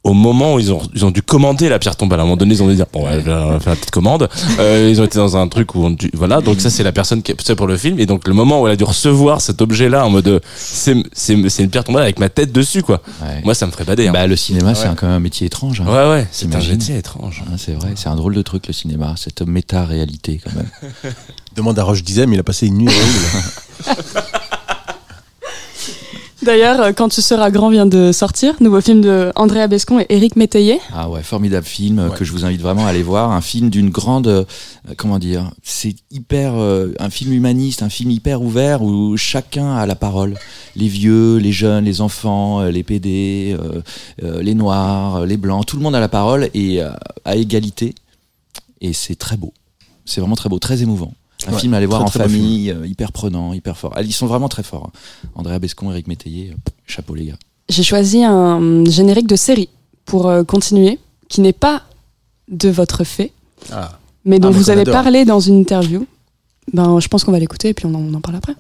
au moment où ils ont, ils ont dû commander la pierre tombale. À un moment donné, ils ont dû dire, bon, ouais, on va faire la petite commande. Euh, ils ont été dans un truc où on dû, voilà. Donc ça, c'est la personne qui est c'est pour le film. Et donc, le moment où elle a dû recevoir cet objet-là en mode, c'est, c'est, c'est une pierre tombale avec ma tête dessus, quoi. Ouais. Moi, ça me ferait bader, hein. Bah, le cinéma, c'est Ouais. quand même un métier étrange. hein. ouais, ouais, c'est un métier étrange. Ah, c'est vrai, c'est un drôle de truc le cinéma, cette méta-réalité quand même. Demande à Roche Dizem, il a passé une nuit horrible. D'ailleurs, euh, Quand tu seras grand vient de sortir, nouveau film de Andrea Bescon et Éric Métayer. Ah ouais, formidable film euh, Ouais. que je vous invite vraiment à aller voir. Un film d'une grande, euh, comment dire, c'est hyper, euh, un film humaniste, un film hyper ouvert où chacun a la parole. Les vieux, les jeunes, les enfants, les PD, euh, euh, les noirs, les blancs, tout le monde a la parole et euh, à égalité. Et c'est très beau. C'est vraiment très beau, très émouvant. Un Ouais, film à aller voir très, en très famille, euh, hyper prenant, hyper fort. Ils sont vraiment très forts. hein. Andrea Bescon, Eric Métayer, euh, chapeau les gars. J'ai choisi un générique de série pour euh, continuer, qui n'est pas de votre fait, Ah. mais dont Ah, vous avez adore. parlé dans une interview. Ben, je pense qu'on va l'écouter et puis on en, on en parle après.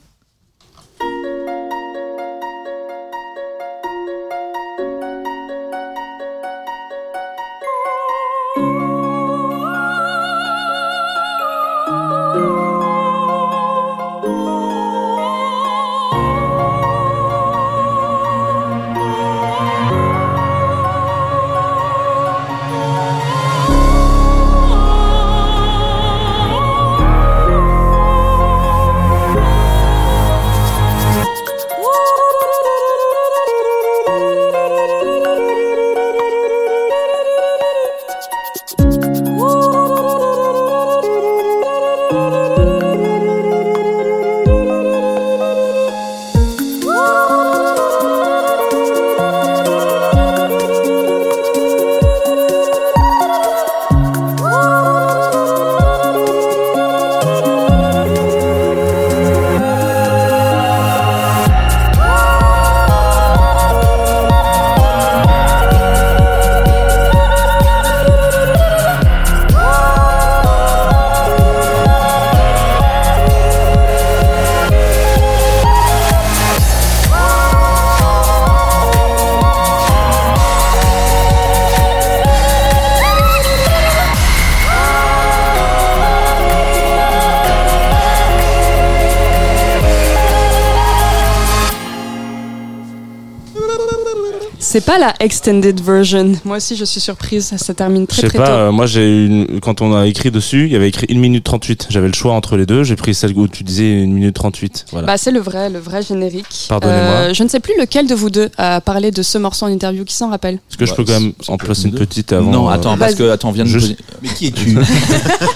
Pas la extended version. Moi aussi, je suis surprise. Ça termine Je très sais très pas, tôt. euh, moi j'ai une, quand on a écrit dessus, il y avait écrit 1 minute 38. J'avais le choix entre les deux, j'ai pris celle où tu disais 1 minute 38. Voilà. Bah, c'est le vrai, le vrai générique. Euh, Pardonnez-moi. je ne sais plus lequel de vous deux a parlé de ce morceau en interview. Qui s'en rappelle? Est-ce que je peux quand même en placer une petite avant non, euh, attends, parce que attends, on vient de me Mais qui es-tu?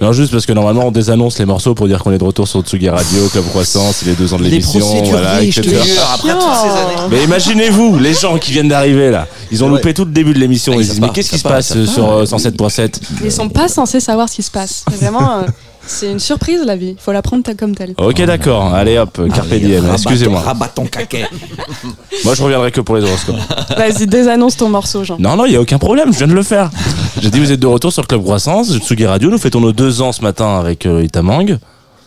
Non, juste parce que normalement on désannonce les morceaux pour dire qu'on est de retour sur Tsugi Radio, Club Croissance, il est deux ans de Les l'émission, voilà, etc. jure, après toutes ces années. Mais imaginez-vous, les gens qui viennent d'arriver là, ils ont Ouais. loupé tout le début de l'émission, Ah, ils se disent mais qu'est-ce qui se passe sur pas. euh, 107.7 Ils sont pas censés savoir ce qui se passe. C'est Vraiment, euh, c'est une surprise la vie. Il faut la prendre telle comme telle. Ok d'accord, allez hop, Carpe diem, excusez-moi. Rabat ton caquet. Moi je reviendrai que pour les horoscopes. Vas-y, désannonce ton morceau, Jean. Non non, il y a aucun problème, je viens de le faire. J'ai dit vous êtes de retour sur Club Croissance, Tsugi Radio. Nous fêtons nos deux ans ce matin avec euh, Lolita Mang.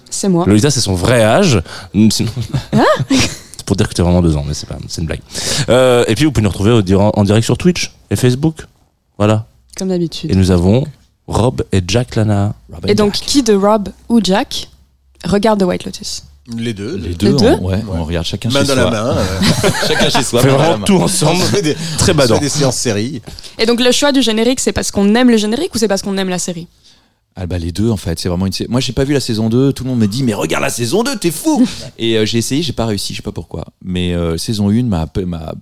C'est moi. Lolita, c'est son vrai âge. Mm, sinon- c'est pour dire que tu as vraiment deux ans, mais c'est pas, c'est une blague. Euh, et puis vous pouvez nous retrouver en direct sur Twitch et Facebook. Voilà. Comme d'habitude. Et nous avons Rob et Jack Lana. Et donc, qui de Rob ou Jack regarde The White Lotus? Les deux. Les deux, deux on, ouais, on regarde chacun Main chez dans soi. la main. euh, chacun chez soi. On fait vraiment tout ensemble. on fait des, Très on badant. fait des séances séries. Et donc, le choix du générique, c'est parce qu'on aime le générique ou c'est parce qu'on aime la série? Ah bah les deux en fait, c'est vraiment une Moi j'ai pas vu la saison 2, tout le monde me dit mais regarde la saison 2, t'es fou Et euh, j'ai essayé, j'ai pas réussi, je sais pas pourquoi. Mais euh, saison 1 m'a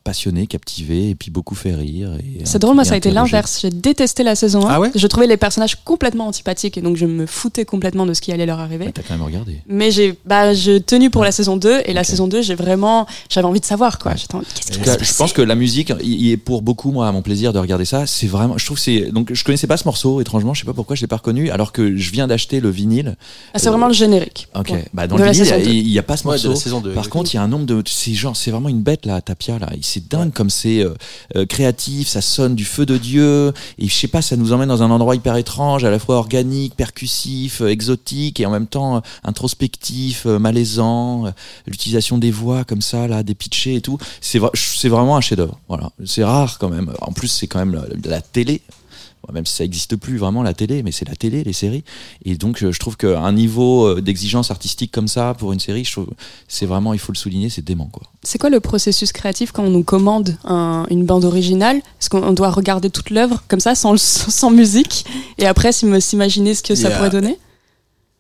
passionné, captivé et puis beaucoup fait rire. C'est drôle, moi, ça a été l'inverse. J'ai détesté la saison 1. Ah ouais? Je trouvais les personnages complètement antipathiques et donc je me foutais complètement de ce qui allait leur arriver. T'as quand même regardé. Mais j'ai bah, tenu pour la saison 2 et la saison 2, j'ai vraiment. J'avais envie de savoir quoi. Se cas, je pense que la musique, il est pour beaucoup moi à mon plaisir de regarder ça. C'est vraiment, je trouve c'est donc je connaissais pas ce morceau étrangement, je sais pas pourquoi je l'ai pas reconnu alors que je viens d'acheter le vinyle. Ah, c'est vraiment le générique. Ok, Ouais. bah dans De le la vinyle, saison deux. il y a pas ce Ouais, de morceau. la saison 2. Par contre, il y a un nombre de. C'est genre, c'est vraiment une bête là, Tapia là. C'est dingue comme c'est euh, euh, créatif, ça sonne du feu de Dieu. Et je sais pas, ça nous emmène dans un endroit hyper étrange, à la fois organique, percussif, euh, exotique et en même temps introspectif, malaisant. L'utilisation des voix comme ça là, des pitchés et tout. C'est vraiment un chef-d'œuvre. Voilà, c'est rare quand même. En plus, c'est quand même la, la télé. Même si ça n'existe plus vraiment la télé, mais c'est la télé, les séries. Et donc, euh, je trouve qu'un niveau euh, d'exigence artistique comme ça pour une série, c'est vraiment, il faut le souligner, c'est dément quoi. C'est quoi le processus créatif quand on nous commande un- une bande originale? Est-ce qu'on doit regarder toute l'œuvre comme ça, sans, musique, et après s'im- s'imaginer ce que ça pourrait donner?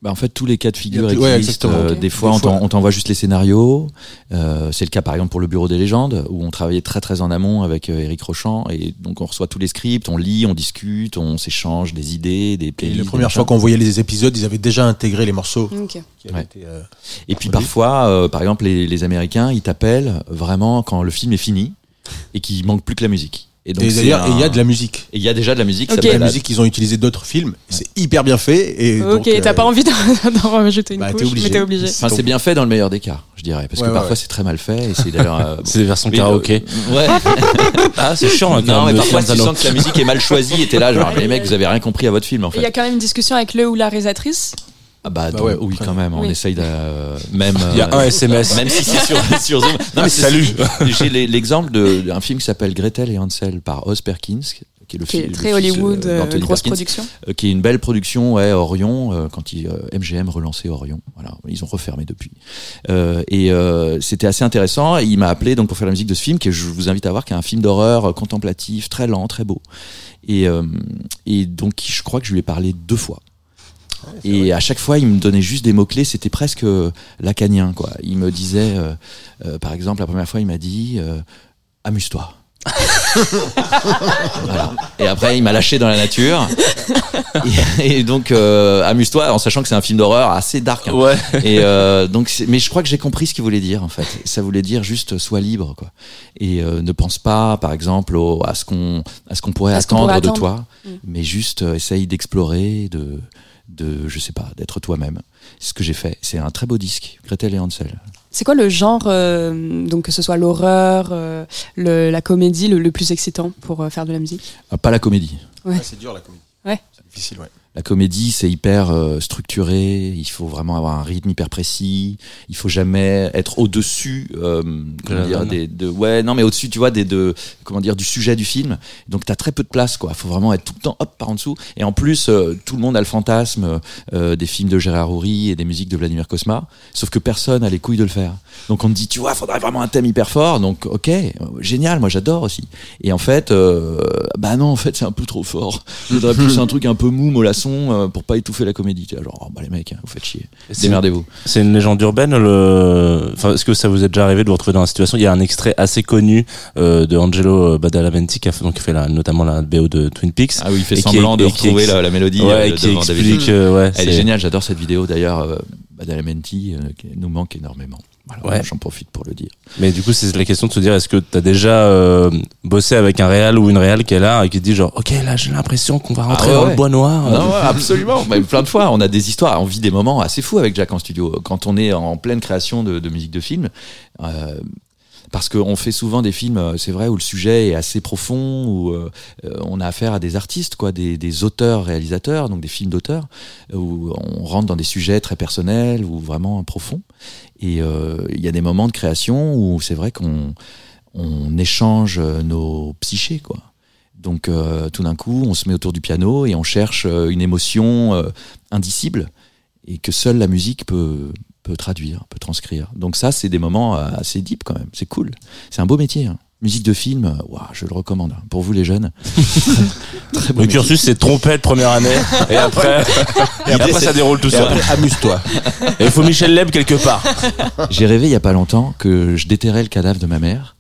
Bah, en fait, tous les cas de figure ouais, existent. Euh. Des fois, Des on t'envoie juste les scénarios. Euh, c'est le cas, par exemple, pour le Bureau des légendes, où on travaillait très très en amont avec euh, Eric Rochant. Et donc, on reçoit tous les scripts, on lit, on discute, on s'échange des idées, des Et playlists. la des première fois qu'on voyait les épisodes, ils avaient déjà intégré les morceaux Ok. qui avaient Ouais. été, euh, Et puis parfois, euh, par exemple, les, les Américains, ils t'appellent vraiment quand le film est fini et qu'il manque plus que la musique. Et donc, d'ailleurs, un- il y a de la musique. et il y a déjà de la musique. Ok. ça La s'appelle- musique, ils ont utilisé d'autres films. C'est hyper bien fait. Et Ok, donc, euh, t'as pas envie d'en rajouter une bah, couche, obligé. mais t'es obligé. Enfin, c'est bien fait dans le meilleur des cas, je dirais, parce Ouais, que ouais, parfois ouais. c'est très mal fait. Et c'est d'ailleurs. euh, C'est des versions karaoké. euh, ouais. Ah, c'est chiant, hein, non, mais de parfois tu sens que la musique est mal choisie et t'es là, genre, les mecs, vous avez rien compris à votre film en Il y a fait. quand même une discussion avec le ou la réalisatrice. Ah bah, Bah donc, ouais, oui, quand même, on Oui. essaye de. euh, même. Il y a euh, un SMS. Même si c'est sur, sur Zoom. Non, mais c'est- Salut. J'ai l'exemple de- d'un film qui s'appelle Gretel et Hansel par Oz Perkins, qui est le Qui est fi- le très fils, Hollywood, euh, euh, grosse Perkins, production. euh, qui est une belle production, ouais, Orion, euh, quand il, euh, MGM relançait Orion. Voilà, ils ont refermé depuis. Euh, et euh, c'était assez intéressant. Et il m'a appelé donc pour faire la musique de ce film, que je vous invite à voir, qui est un film d'horreur contemplatif, très lent, très beau. Et, euh, et donc, je crois que je lui ai parlé deux fois. Et à chaque fois, il me donnait juste des mots-clés, c'était presque euh, lacanien, quoi. Il me disait, euh, euh, par exemple, la première fois, il m'a dit euh, Amuse-toi. voilà. Et après, il m'a lâché dans la nature. Et, et donc, euh, amuse-toi, en sachant que c'est un film d'horreur assez dark. hein. Ouais. Et euh, donc, mais je crois que j'ai compris ce qu'il voulait dire en fait. Ça voulait dire juste sois libre, quoi. Et euh, ne pense pas, par exemple, au- à ce qu'on à ce qu'on pourrait À ce qu'on attendre pourrait de attendre. toi, Mm. mais juste euh, essaye d'explorer, de de je sais pas, d'être toi-même. C'est ce que j'ai fait. C'est un très beau disque, Gretel et Hansel. C'est quoi le genre, euh, donc que ce soit l'horreur, euh, le- la comédie, le, le plus excitant pour euh, faire de la musique? Ah, pas la comédie. Ouais. Ah, c'est dur la comédie. Ouais. C'est difficile, ouais. La comédie, c'est hyper euh, structuré. Il faut vraiment avoir un rythme hyper précis. Il faut jamais être au-dessus, euh, comment dire, des, de, ouais, non, mais au-dessus, tu vois, des, de, comment dire, du sujet du film. Donc, t'as très peu de place, quoi. Il faut vraiment être tout le temps, hop, par en dessous. Et en plus, euh, tout le monde a le fantasme euh, des films de Gérard Houry et des musiques de Vladimir Cosma. Sauf que personne a les couilles de le faire. Donc, on te dit, tu vois, faudrait vraiment un thème hyper fort. Donc, ok, génial, moi, j'adore aussi. Et en fait, euh, bah non, en fait, c'est un peu trop fort. Je voudrais plus un truc un peu mou, mollasson, euh, pour pas étouffer la comédie. Genre, oh, bah les mecs, hein, vous faites chier. C'est- Démerdez-vous. C'est une légende urbaine. Le... Enfin, est-ce que ça vous est déjà arrivé de vous retrouver dans la situation? Il y a un extrait assez connu euh, de Angelo Badalamenti qui a fait, donc, qui fait la, notamment la BO de Twin Peaks. Ah oui, il fait qui semblant est- de et qui retrouver la, la mélodie ouais, euh, qui explique. Euh, ouais, Elle est c'est- géniale, j'adore cette vidéo d'ailleurs. Euh, Badalamenti euh, qui nous manque énormément. Voilà, Ouais. J'en profite pour le dire. Mais du coup, c'est la question de se dire est-ce que tu as déjà euh, bossé avec un réal ou une réal qui est là et qui te dit genre OK, là j'ai l'impression qu'on va rentrer Ah ouais, dans ouais. le bois noir. Non, ouais, absolument. Mais plein de fois, on a des histoires, on vit des moments assez fous avec Jack en studio. Quand on est en pleine création de, de musique de film, euh, parce qu'on fait souvent des films, euh, c'est vrai, où le sujet est assez profond, où euh, euh, on a affaire à des artistes, quoi, des, auteurs, réalisateurs, donc des films d'auteurs, où on rentre dans des sujets très personnels ou vraiment profonds. Et il y a des moments de création où c'est vrai qu'on on échange nos psychés, quoi. Donc tout d'un coup, on se met autour du piano et on cherche une émotion indicible et que seule la musique peut, peut traduire, peut transcrire. Donc ça, c'est des moments euh, assez deep quand même. C'est cool. C'est un beau métier. hein. Musique de film, euh, ouah, je le recommande. hein. Pour vous les jeunes. Très Le métier. cursus, c'est trompette première année, et après, et après ça déroule tout Et seul. après, amuse-toi. Et il faut Michel Leb quelque part. J'ai rêvé il y a pas longtemps que je déterrais le cadavre de ma mère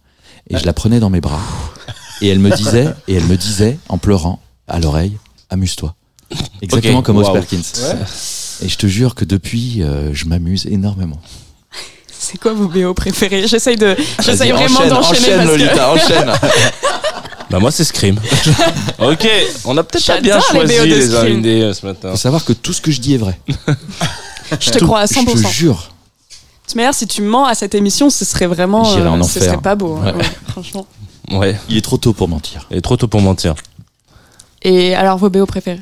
et je la prenais dans mes bras et elle me disait et elle me disait en pleurant à l'oreille amuse-toi. Exactement comme Os Waouh. Perkins. Et je te jure que depuis euh, je m'amuse énormément. C'est quoi vos BO préférés? J'essaye de, j'essaye vraiment enchaîne, d'enchaîner enchaîne, parce que Lolita, enchaîne. Bah moi c'est Scream. ok, on a peut-être pas bien les choisi BO de les Scream. indés euh, ce matin. Faut savoir que tout ce que je dis est vrai. je te crois à 100%. Je te jure. De toute manière, si tu mens à cette émission, ce serait vraiment, J'irai en euh, ce enfer. serait pas beau, hein, Ouais. ouais, franchement. Ouais, Il est trop tôt pour mentir. il est trop tôt pour mentir. Et alors vos BO préférés?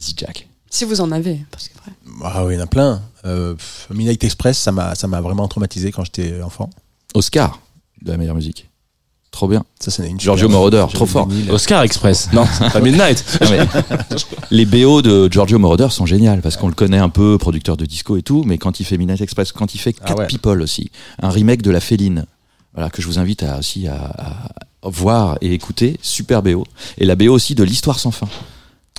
Vas-y Jack. Si vous en avez, parce que vrai. Ah oui, il y en a plein. Euh, pff, Midnight Express, ça m'a, ça m'a vraiment traumatisé quand j'étais enfant. Oscar de la meilleure musique. Trop bien. Ça, c'est une Giorgio Moroder, trop fort. Oscar Express. Non, pas Midnight. Non, mais les BO de Giorgio Moroder sont géniales parce qu'on le connaît un peu, producteur de disco et tout, mais quand il fait Midnight Express, quand il fait Ah Cat ouais. People aussi, un remake de La Féline, voilà, que je vous invite à, aussi à, à voir et écouter, super BO. Et la BO aussi de L'Histoire sans fin.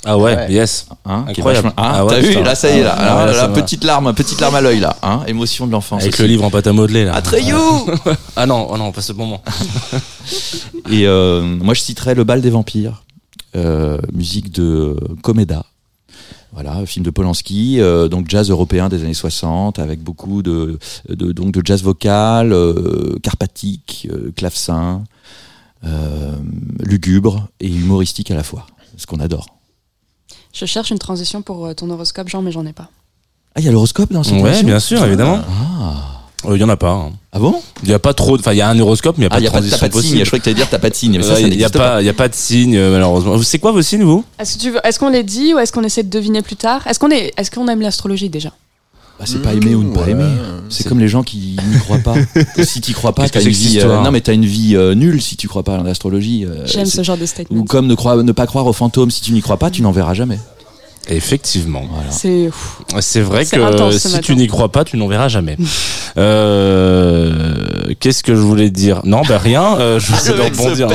Ah ouais, Ouais. yes. Hein, Incroyable. vachement- Ah, Ah ouais, t'as vu, là ça y est, là, Ah ça petite larme, petite larme à l'œil là, hein, émotion de l'enfance. Avec aussi. le livre en pâte à modeler là. Atreyu Ah non, oh non, pas ce moment. Et euh, moi, je citerai Le bal des vampires, euh, musique de Comeda. Voilà, film de Polanski, euh, donc jazz européen des années 60, avec beaucoup de, de donc de jazz vocal, carpatique, clavecin, lugubre et humoristique à la fois, ce qu'on adore. Je cherche une transition pour euh, ton horoscope, Jean, mais j'en ai pas. Ah, il y a l'horoscope dans cette Ouais, bien sûr, évidemment. Ah, Il y en a pas. hein. ah bon? Il y a pas trop. Enfin, il y a un horoscope, mais il y a Ah, pas y de a pas de, t'as transition pas de signe. possible. Je croyais que t'allais dire t'as pas de signe, Il y a pas, il y a pas de signe euh, malheureusement. C'est quoi vos signes vous? Est-ce tu veux, est-ce qu'on les dit ou est-ce qu'on essaie de deviner plus tard? Est-ce qu'on est, est-ce qu'on aime l'astrologie déjà? Bah, c'est pas aimer ou ne pas Ouais. aimer. C'est comme les gens qui n'y croient pas. si tu crois pas, que t'as une vie. non, mais t'as une vie euh, nulle si tu crois pas à l'astrologie. euh, J'aime ce genre de statement. Ou comme ne, croire, ne pas croire aux fantômes, si tu n'y crois pas, tu n'en verras jamais. Effectivement. Voilà. C'est. C'est vrai que intense, si matin. tu n'y crois pas, tu n'en verras jamais. euh, Qu'est-ce que je voulais dire? Non, bah rien. euh, je rebondir.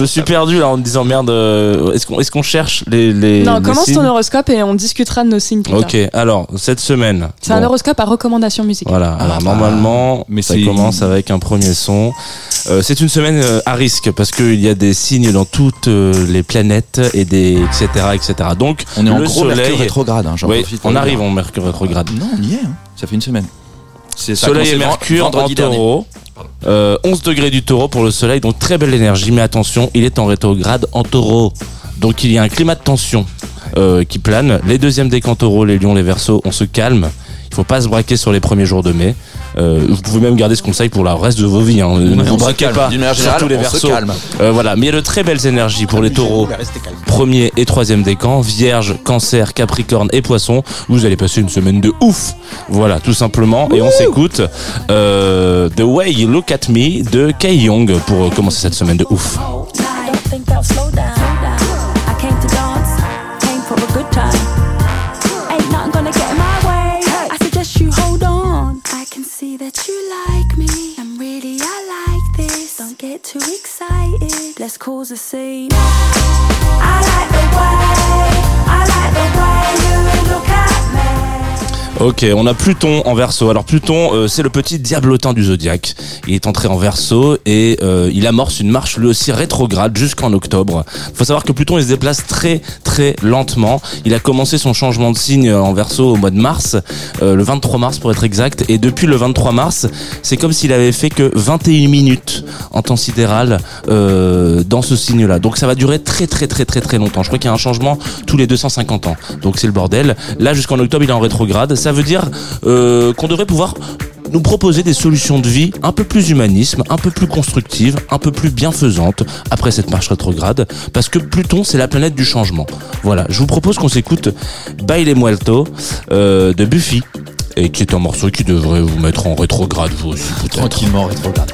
me suis perdu là en me disant merde. euh, Est-ce qu'on est qu'on cherche les, les non, les commence signes? ton horoscope et on discutera de nos signes plus Ok. tard. Alors cette semaine. C'est un horoscope à recommandation musicale. Voilà. Ah, Alors bah, normalement, mais ça commence avec un premier son. Euh, c'est une semaine euh, à risque parce qu'il y a des signes dans toutes euh, les planètes et des etc etc. Donc On est en gros soleil. Mercure rétrograde. Hein, Oui, on arrive en Mercure rétrograde. Non, on y est. hein. Ça fait une semaine. C'est Soleil et Mercure en taureau. Euh, 11 degrés du taureau pour le soleil, donc très belle énergie, mais attention, il est en rétrograde en taureau. Donc il y a un climat de tension euh, qui plane. Les deuxièmes décans taureaux, les lions, les versos, on se calme. Il faut pas se braquer sur les premiers jours de mai. Euh, vous pouvez même garder ce conseil pour le reste de vos vies. Hein. ne Ouais, vous braquez pas, surtout générale, les versos. calme. Euh, voilà, mais il y a de très belles énergies pour les taureaux. Premier et troisième décan, Vierge, Cancer, Capricorne et Poisson. Vous allez passer une semaine de ouf. Voilà, tout simplement. Et on s'écoute euh, The Way You Look at Me de Kay Young pour commencer cette semaine de ouf. Cause a scene. I like the way, Ok, on a Pluton en verso. Alors Pluton, euh, c'est le petit diablotin du zodiaque. Il est entré en verso et euh, il amorce une marche lui aussi rétrograde jusqu'en octobre. faut savoir que Pluton il se déplace très très lentement. Il a commencé son changement de signe en verso au mois de mars, euh, le 23 mars pour être exact. Et depuis le 23 mars, c'est comme s'il avait fait que 21 minutes en temps sidéral euh, dans ce signe-là. Donc ça va durer très très très très très longtemps. Je crois qu'il y a un changement tous les 250 ans. Donc c'est le bordel. Là jusqu'en octobre il est en rétrograde. Veut dire euh, qu'on devrait pouvoir nous proposer des solutions de vie un peu plus humanisme, un peu plus constructives, un peu plus bienfaisantes après cette marche rétrograde, parce que Pluton c'est la planète du changement. Voilà, je vous propose qu'on s'écoute Baile Muerto euh, de Buffy, et qui est un morceau qui devrait vous mettre en rétrograde vous aussi. Tranquillement rétrograde.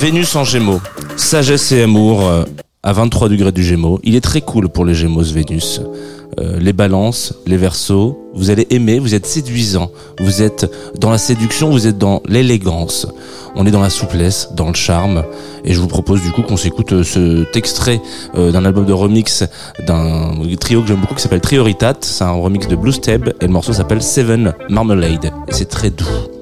Vénus en Gémeaux, sagesse et amour euh, à 23 degrés du Gémeaux. Il est très cool pour les Gémeaux Vénus. Euh, les balances, les versos, vous allez aimer, vous êtes séduisant, vous êtes dans la séduction, vous êtes dans l'élégance, on est dans la souplesse, dans le charme, et je vous propose du coup qu'on s'écoute euh, cet extrait euh, d'un album de remix d'un trio que j'aime beaucoup qui s'appelle Trioritat, c'est un remix de Blue Step, et le morceau s'appelle Seven Marmalade, et c'est très doux.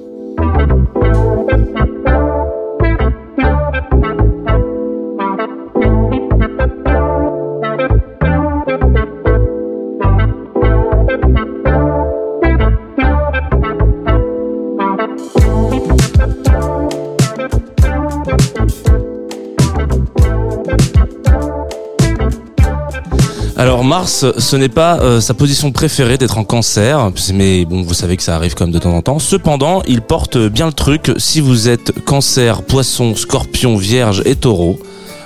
Mars, ce n'est pas euh, sa position préférée d'être en cancer, mais bon, vous savez que ça arrive quand même de temps en temps. Cependant, il porte bien le truc si vous êtes cancer, poisson, scorpion, vierge et taureau.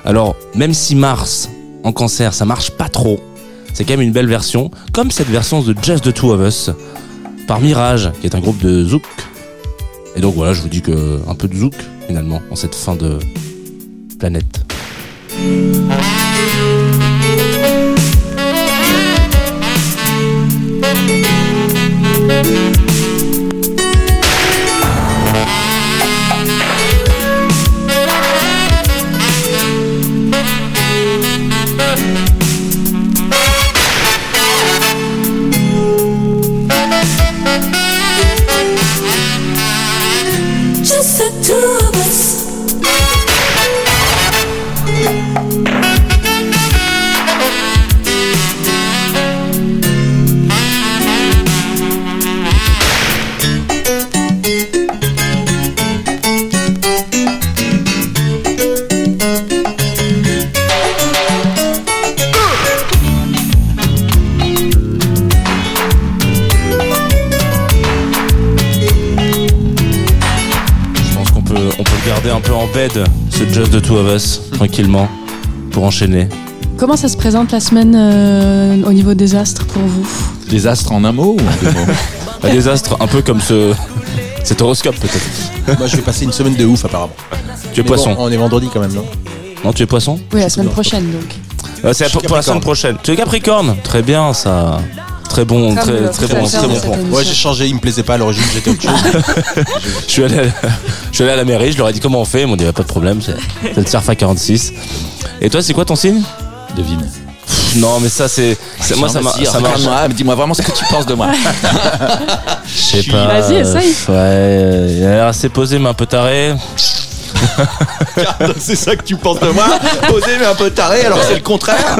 Alors, même si Mars en cancer, ça marche pas trop, c'est quand même une belle version, comme cette version de Just the Two of Us par Mirage, qui est un groupe de zouk. Et donc voilà, je vous dis que un peu de zouk finalement en cette fin de planète. Just bed, ce Just the Two of Us, tranquillement, pour enchaîner. Comment ça se présente la semaine euh, au niveau des astres pour vous? Des astres en un mot ou en deux mots? Un désastre, un peu comme ce, cet horoscope peut-être. Moi, je vais passer une semaine de ouf, apparemment. Tu es Mais poisson. bon, on est vendredi quand même, non? Non, tu es poisson? Oui, la semaine prochaine donc. Euh, C'est pour, pour la semaine prochaine. Tu es Capricorne Très bien, ça. Très bon, très, le très bon, très bon point. Ouais, j'ai changé, il me plaisait pas à l'origine, j'étais autre chose. Je suis allé, à la, je suis allé à la mairie, je leur ai dit comment on fait, ils m'ont dit bah, pas de problème, c'est le Surfa 46. Et toi, c'est quoi ton signe? Devine. Non, mais ça, c'est. c'est- Moi, ça m'a- regarde-moi, dis-moi vraiment ce que tu penses de moi. Je sais pas. Vas-y, essaye. Ouais, euh, il a l'air assez posé, mais un peu taré. c'est ça que tu penses de moi Posé mais un peu taré, alors c'est le contraire.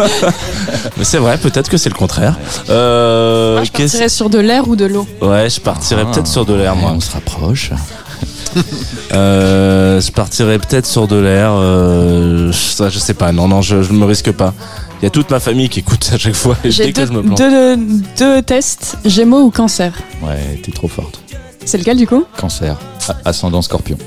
Mais c'est vrai, peut-être que c'est le contraire. Euh, Moi, je partirais sur de l'air ou de l'eau. Ouais, je partirais peut-être sur de l'air, moi. On se rapproche. Euh, je partirais peut-être sur de l'air. Euh, ça, je sais pas. Non, non, je, je me risque pas. Il y a toute ma famille qui écoute à chaque fois. Et J'ai deux, je me plante. deux, deux tests, Gémeaux ou Cancer. Ouais, t'es trop forte. C'est lequel du coup? Cancer. A- Ascendant scorpion.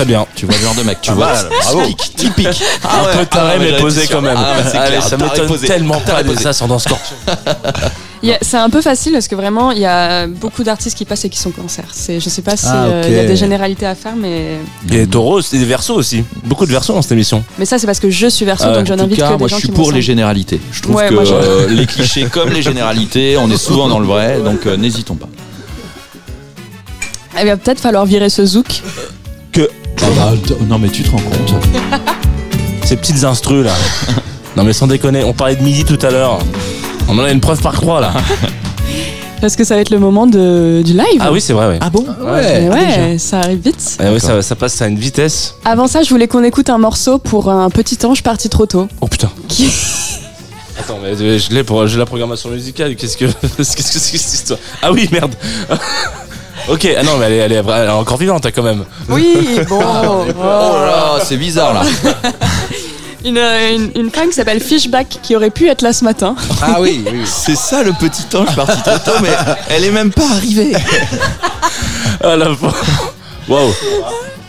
Très bien. Tu vois le genre de mec, tu Ah, vois bravo. Typique, typique. un peu taré, mais posé quand même. Ah, ouais, c'est Allez, clair, ça taré m'étonne posé. tellement pas Taré des posé. Il y a- C'est un peu facile parce que vraiment, il y a beaucoup d'artistes qui passent et qui sont Cancer. C'est, je sais pas si Ah, euh, il y a des généralités à faire, mais, Et des taureaux, et des versos aussi. Beaucoup de versos dans cette émission. mais ça, c'est parce que je suis Verseau, Ah, donc j'en En tout invite que cas, des moi gens je suis qui pour les généralités. Je trouve Ouais, que moi, euh, les clichés comme les généralités, on est souvent dans le vrai, donc euh, n'hésitons pas. Il va peut-être falloir virer ce zouk. Ah bah, non mais tu te rends compte Ces petites instrus là. non mais sans déconner, on parlait de midi tout à l'heure. On en a une preuve par croix là. Parce que ça va être le moment de, du live. Ah oui, c'est vrai, ouais. Ah bon Mais ouais, ça arrive vite. Eh ouais, ça, ça passe à une vitesse. Avant ça, je voulais qu'on écoute un morceau pour un petit ange parti trop tôt. Oh putain. Qui, Attends, mais je l'ai pour j'ai la programmation musicale. Qu'est-ce que qu'est-ce que c'est que cette histoire? Ah oui, merde. Ok, ah non, mais elle est, elle est, elle est encore vivante quand même. Oui, bon. Oh là, c'est bizarre là. Une, euh, une, une femme qui s'appelle Fishback qui aurait pu être là ce matin. Ah oui, oui. C'est ça le petit ange parti trop tôt, mais elle est même pas arrivée. Ah la Waouh.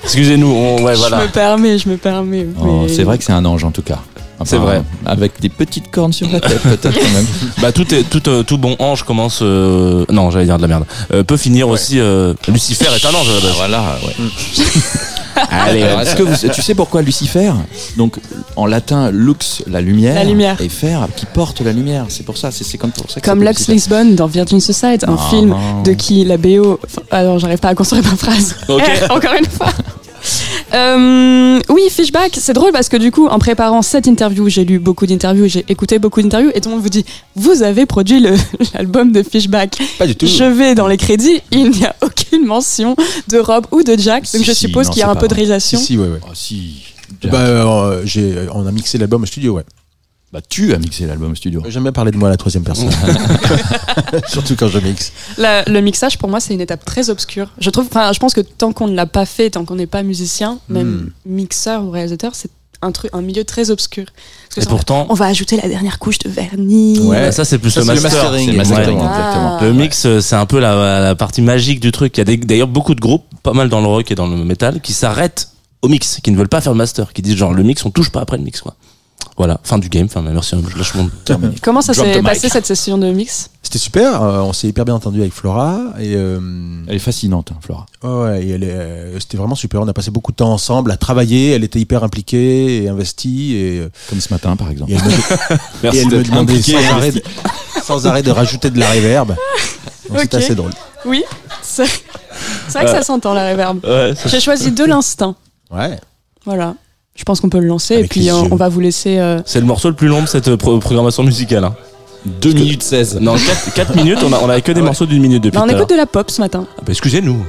Excusez-nous, on, ouais, voilà. Je me permets, je me permets. Oh, mais- c'est vrai que c'est un ange en tout cas. C'est vrai. Avec des petites cornes sur la tête, peut-être quand même. Bah tout est tout euh, tout bon ange commence euh, non j'allais dire de la merde euh, peut finir aussi euh, Lucifer est un ange à la base. Voilà, ouais. Allez Alors, est-ce que vous, tu sais pourquoi Lucifer Donc en latin, lux, la lumière, La lumière. et fer, qui porte la lumière. C'est pour ça, c'est c'est comme pour ça. que Comme Lux Lucifer. Lisbonne dans Virgin Suicide, un Ah. film de qui la BO. enfin, Alors, j'arrive pas à construire ma phrase. Ok. Eh, encore une fois. Euh, oui, Fishback, c'est drôle parce que du coup, en préparant cette interview, j'ai lu beaucoup d'interviews, j'ai écouté beaucoup d'interviews, et tout le monde vous dit Vous avez produit le- l'album de Fishback. Pas du tout. Je vais dans les crédits, il n'y a aucune mention de Rob ou de Jack, donc je suppose qu'il y a un peu de réalisation. Si, si, ouais, ouais. Ah si. Bah, euh, j'ai, on a mixé l'album au studio, ouais. Bah, tu as mixé l'album studio. J'aime bien parler de moi à la troisième personne. Surtout quand je mixe. La- le mixage, pour moi, c'est une étape très obscure. Je trouve, enfin, je pense que tant qu'on ne l'a pas fait, tant qu'on n'est pas musicien, même mixeur ou réalisateur, c'est un truc, un milieu très obscur. Parce que Et pourtant on va ajouter la dernière couche de vernis. ouais, ça c'est plus Ça, le le master. mastering, C'est le mastering, Ouais. exactement. Ah. Le mix, euh, c'est un peu la, la partie magique du truc. Il y a d'ailleurs beaucoup de groupes, pas mal dans le rock et dans le metal, qui s'arrêtent au mix, qui ne veulent pas faire le master, qui disent genre le mix, on touche pas après le mix, quoi. Voilà, fin du game. Enfin, merci, je lâche mon terminé. Comment ça s'est passé cette session de mix? C'était super, euh, on s'est hyper bien entendu avec Flora. Et, euh, Elle est fascinante, hein, Flora. ouais, et elle est, euh, c'était vraiment super. On a passé beaucoup de temps ensemble à travailler. Elle était hyper impliquée et investie. Et, Comme ce matin, par exemple. et elle me, Merci et elle me demandait sans et arrêt, de, sans arrêt de rajouter de la reverb. Donc C'était assez drôle. Oui, c'est c'est vrai que ça s'entend la reverb. Ouais, ça- J'ai choisi de l'instinct. Ouais. Voilà. Je pense qu'on peut le lancer et Avec puis les on, va vous laisser. euh, C'est le morceau le plus long de cette euh, pro- programmation musicale. Hein. 2 minutes 16. Non, 4, minutes, on a, on a que des morceaux d'une minute depuis bah, on écoute de la pop ce matin. Ah bah, excusez-nous.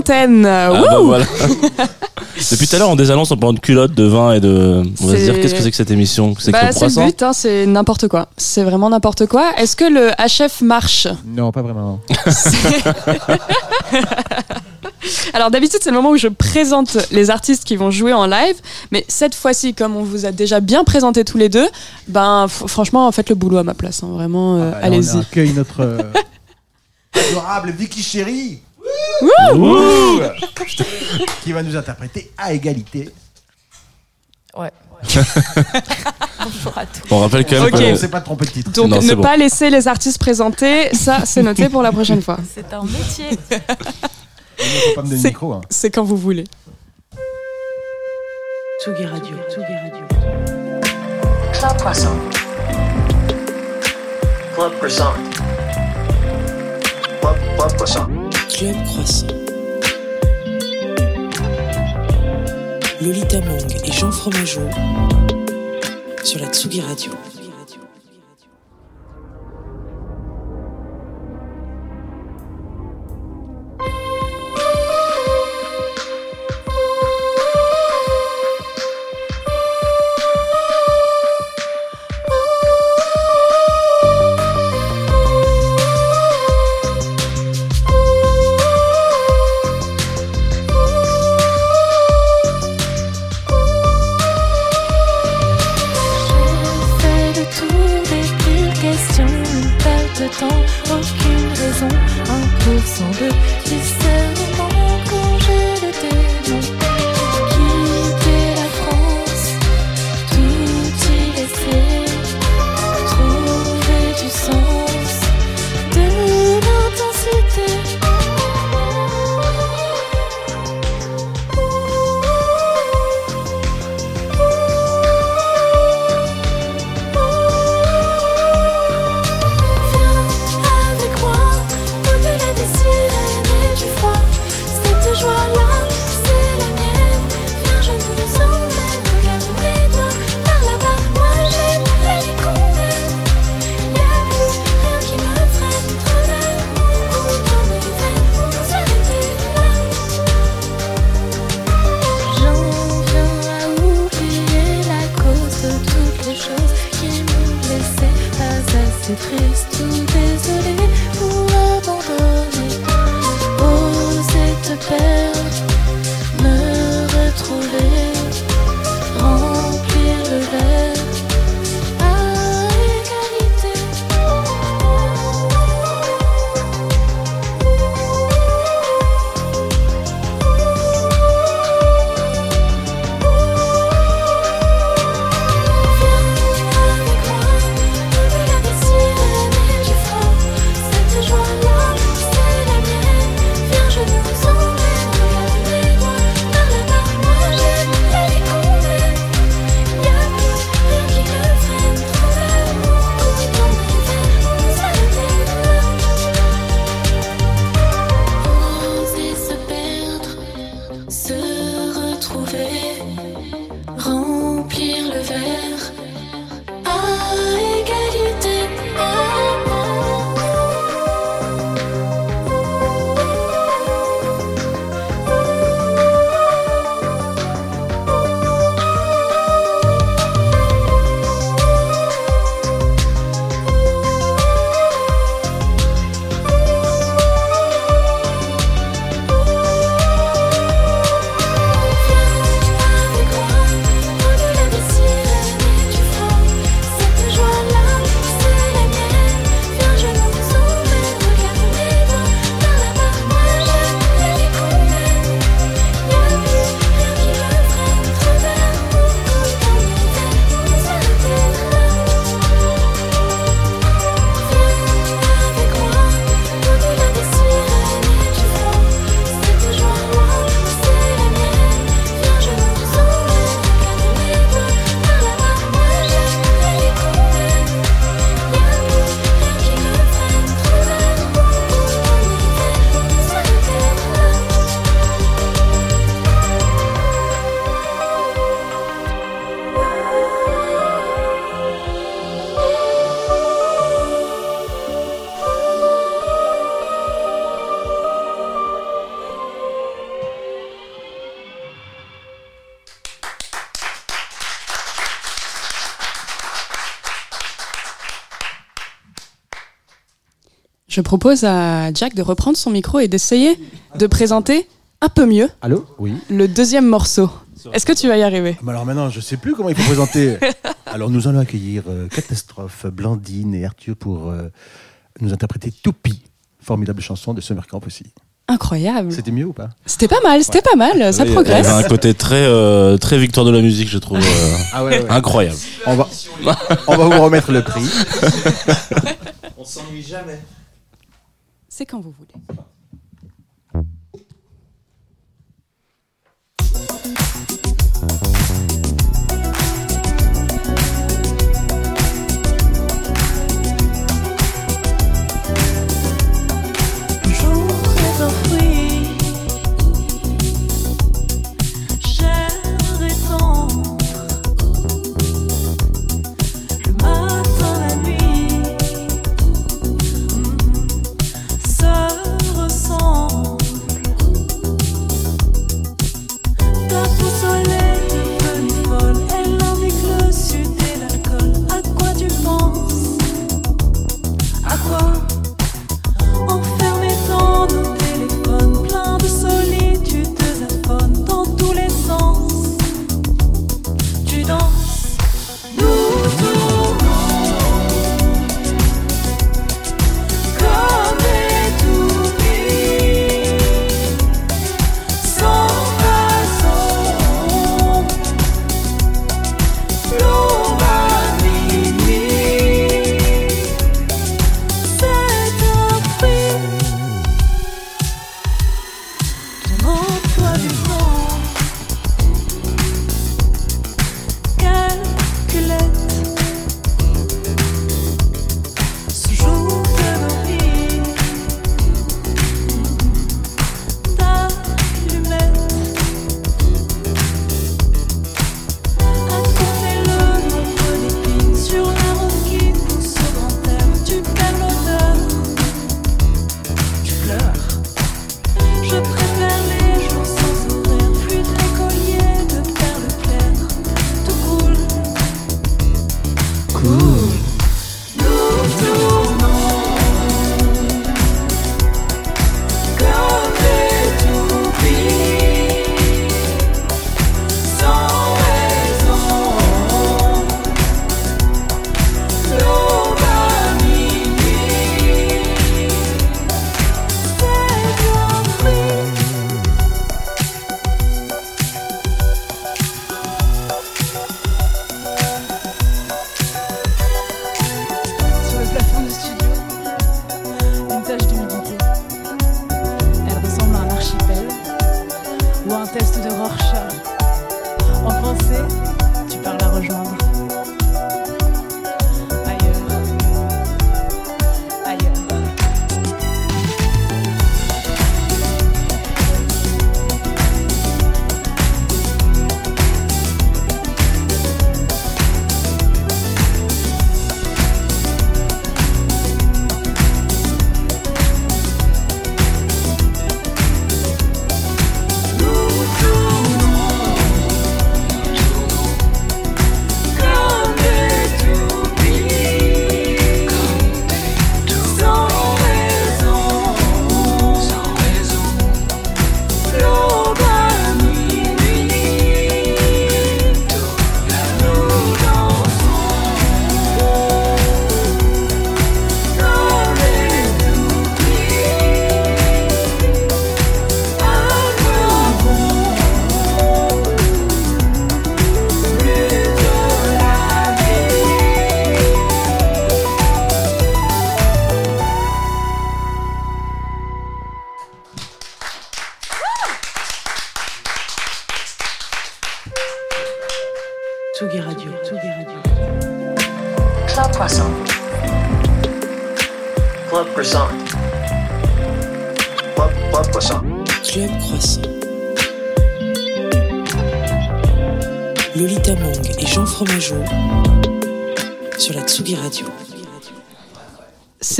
L'antenne. Ah bah voilà. Depuis tout à l'heure, on désannonce en parlant de culottes, de vin et de. On va se dire, qu'est-ce que c'est que cette émission? C'est Bah, le but, hein, c'est n'importe quoi. C'est vraiment n'importe quoi. Est-ce que le HF marche? Non, pas vraiment. Alors d'habitude c'est le moment où je présente les artistes qui vont jouer en live, mais cette fois-ci comme on vous a déjà bien présenté tous les deux, ben franchement faites le boulot à ma place, hein, vraiment euh, Bah, On allez-y. accueille notre euh, adorable Vicky Chéri. Qui va nous interpréter à égalité. Ouais. Bonjour à tous. On rappelle quand même Ok. que- On s'est pas trompé de titre. Donc Non, ne c'est bon. pas laisser les artistes présenter, ça c'est noté pour la prochaine fois. C'est un métier. Il ne faut pas me donner le C'est- micro. hein. C'est quand vous voulez. Tsugi Radio, Tsugi Radio. Club Croissant. Club Croissant. Club, Club Croissant. Club Croissant. Lolita Mang et Jean Fromageau sur la Tsugi Radio. Propose à Jack de reprendre son micro et d'essayer de présenter un peu mieux Allô Oui. le deuxième morceau. Est-ce que tu vas y arriver? Mais alors maintenant, je sais plus comment il faut présenter. alors nous allons accueillir euh, Catastrophe, Blandine et Arthur pour euh, nous interpréter Toupie. Formidable chanson de Summer Camp aussi. Incroyable. C'était mieux ou pas? C'était pas mal, c'était pas mal, ça Oui, progresse. Il y avait un côté très, euh, très victoire de la musique, je trouve. euh, Ah ouais, ouais. Incroyable. On va, on va vous remettre le prix. On s'ennuie jamais. C'est quand vous voulez.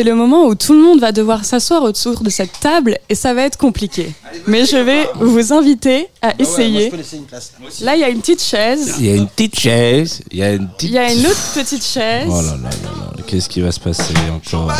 C'est le moment où tout le monde va devoir s'asseoir autour de cette table et ça va être compliqué. Mais je vais vous inviter à essayer. Là, il y a une petite chaise. Il y a une petite chaise, il y a une petite. Il y a une autre petite chaise. Oh là là là là, qu'est-ce qui va se passer encore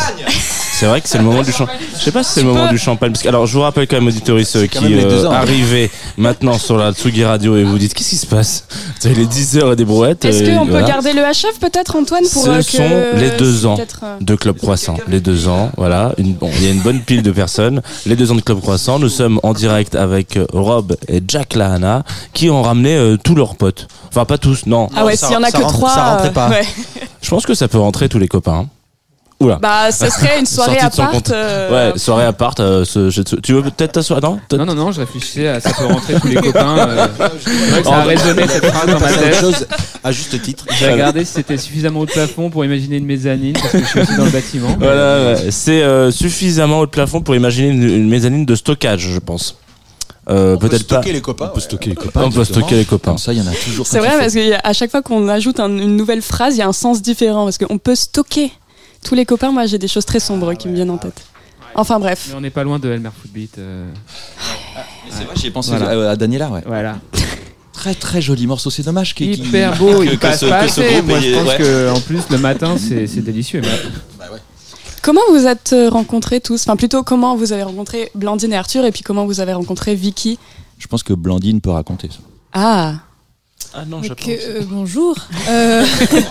c'est vrai que c'est le moment du champagne. Je sais pas si c'est le moment du champagne. Parce que, alors, je vous rappelle quand même, auditoris, qui euh, arrivez maintenant sur la Tsugi Radio et vous dites qu'est-ce qui se passe? Les 10 heures et des brouettes. Est-ce euh, qu'on peut voilà. garder le HF peut-être, Antoine pour Ce euh, que sont les deux ans euh, de Club Croissant. Les deux ans, voilà. Une- bon, il y a une bonne pile de personnes. Les deux ans de Club Croissant. Nous sommes en direct avec euh, Rob et Jack Lahana qui ont ramené euh, tous leurs potes. Enfin, pas tous, non. Ah ouais, s'il y en a que trois. euh, ouais. Je pense que ça peut rentrer tous les copains. Oula. Bah, ce serait une soirée de son à part. Ouais, soirée à part. euh, ce- je- tu veux peut-être ta soirée Non Non, non, non, je réfléchissais à ça peut rentrer tous les copains. euh, vrai que ça a résonné cette phrase dans ma tête. chose, à juste titre. J'ai regardé si c'était suffisamment haut de plafond pour imaginer une mezzanine, parce que je suis aussi dans le bâtiment. Voilà, ouais. c'est euh, suffisamment haut de plafond pour imaginer une, une mezzanine de stockage, je pense. Euh, peut peut-être pas. stocker les copains. On peut stocker les On copains. peut stocker les copains. Comme ça, il y en a toujours. C'est vrai faut. parce qu'à chaque fois qu'on ajoute un- une nouvelle phrase, il y a un sens différent parce qu'on peut stocker tous les copains. Moi, j'ai des choses très sombres qui me viennent en tête. Enfin bref. Mais on n'est pas loin de Elmer Footbeat. euh, C'est vrai, j'y ai pensé Voilà. à, à Daniela, ouais. Voilà. Très très joli morceau, c'est dommage qu'il Hyper beau, que- il que passe ce- pas que ce assez. groupe Moi, je pense ouais. que en plus le matin, c'est délicieux. mais- Comment vous êtes euh, rencontrés tous? Enfin, plutôt comment vous avez rencontré Blandine et Arthur et puis comment vous avez rencontré Vicky? Je pense que Blandine peut raconter ça. Ah Ah non, Donc, euh, bonjour. Euh,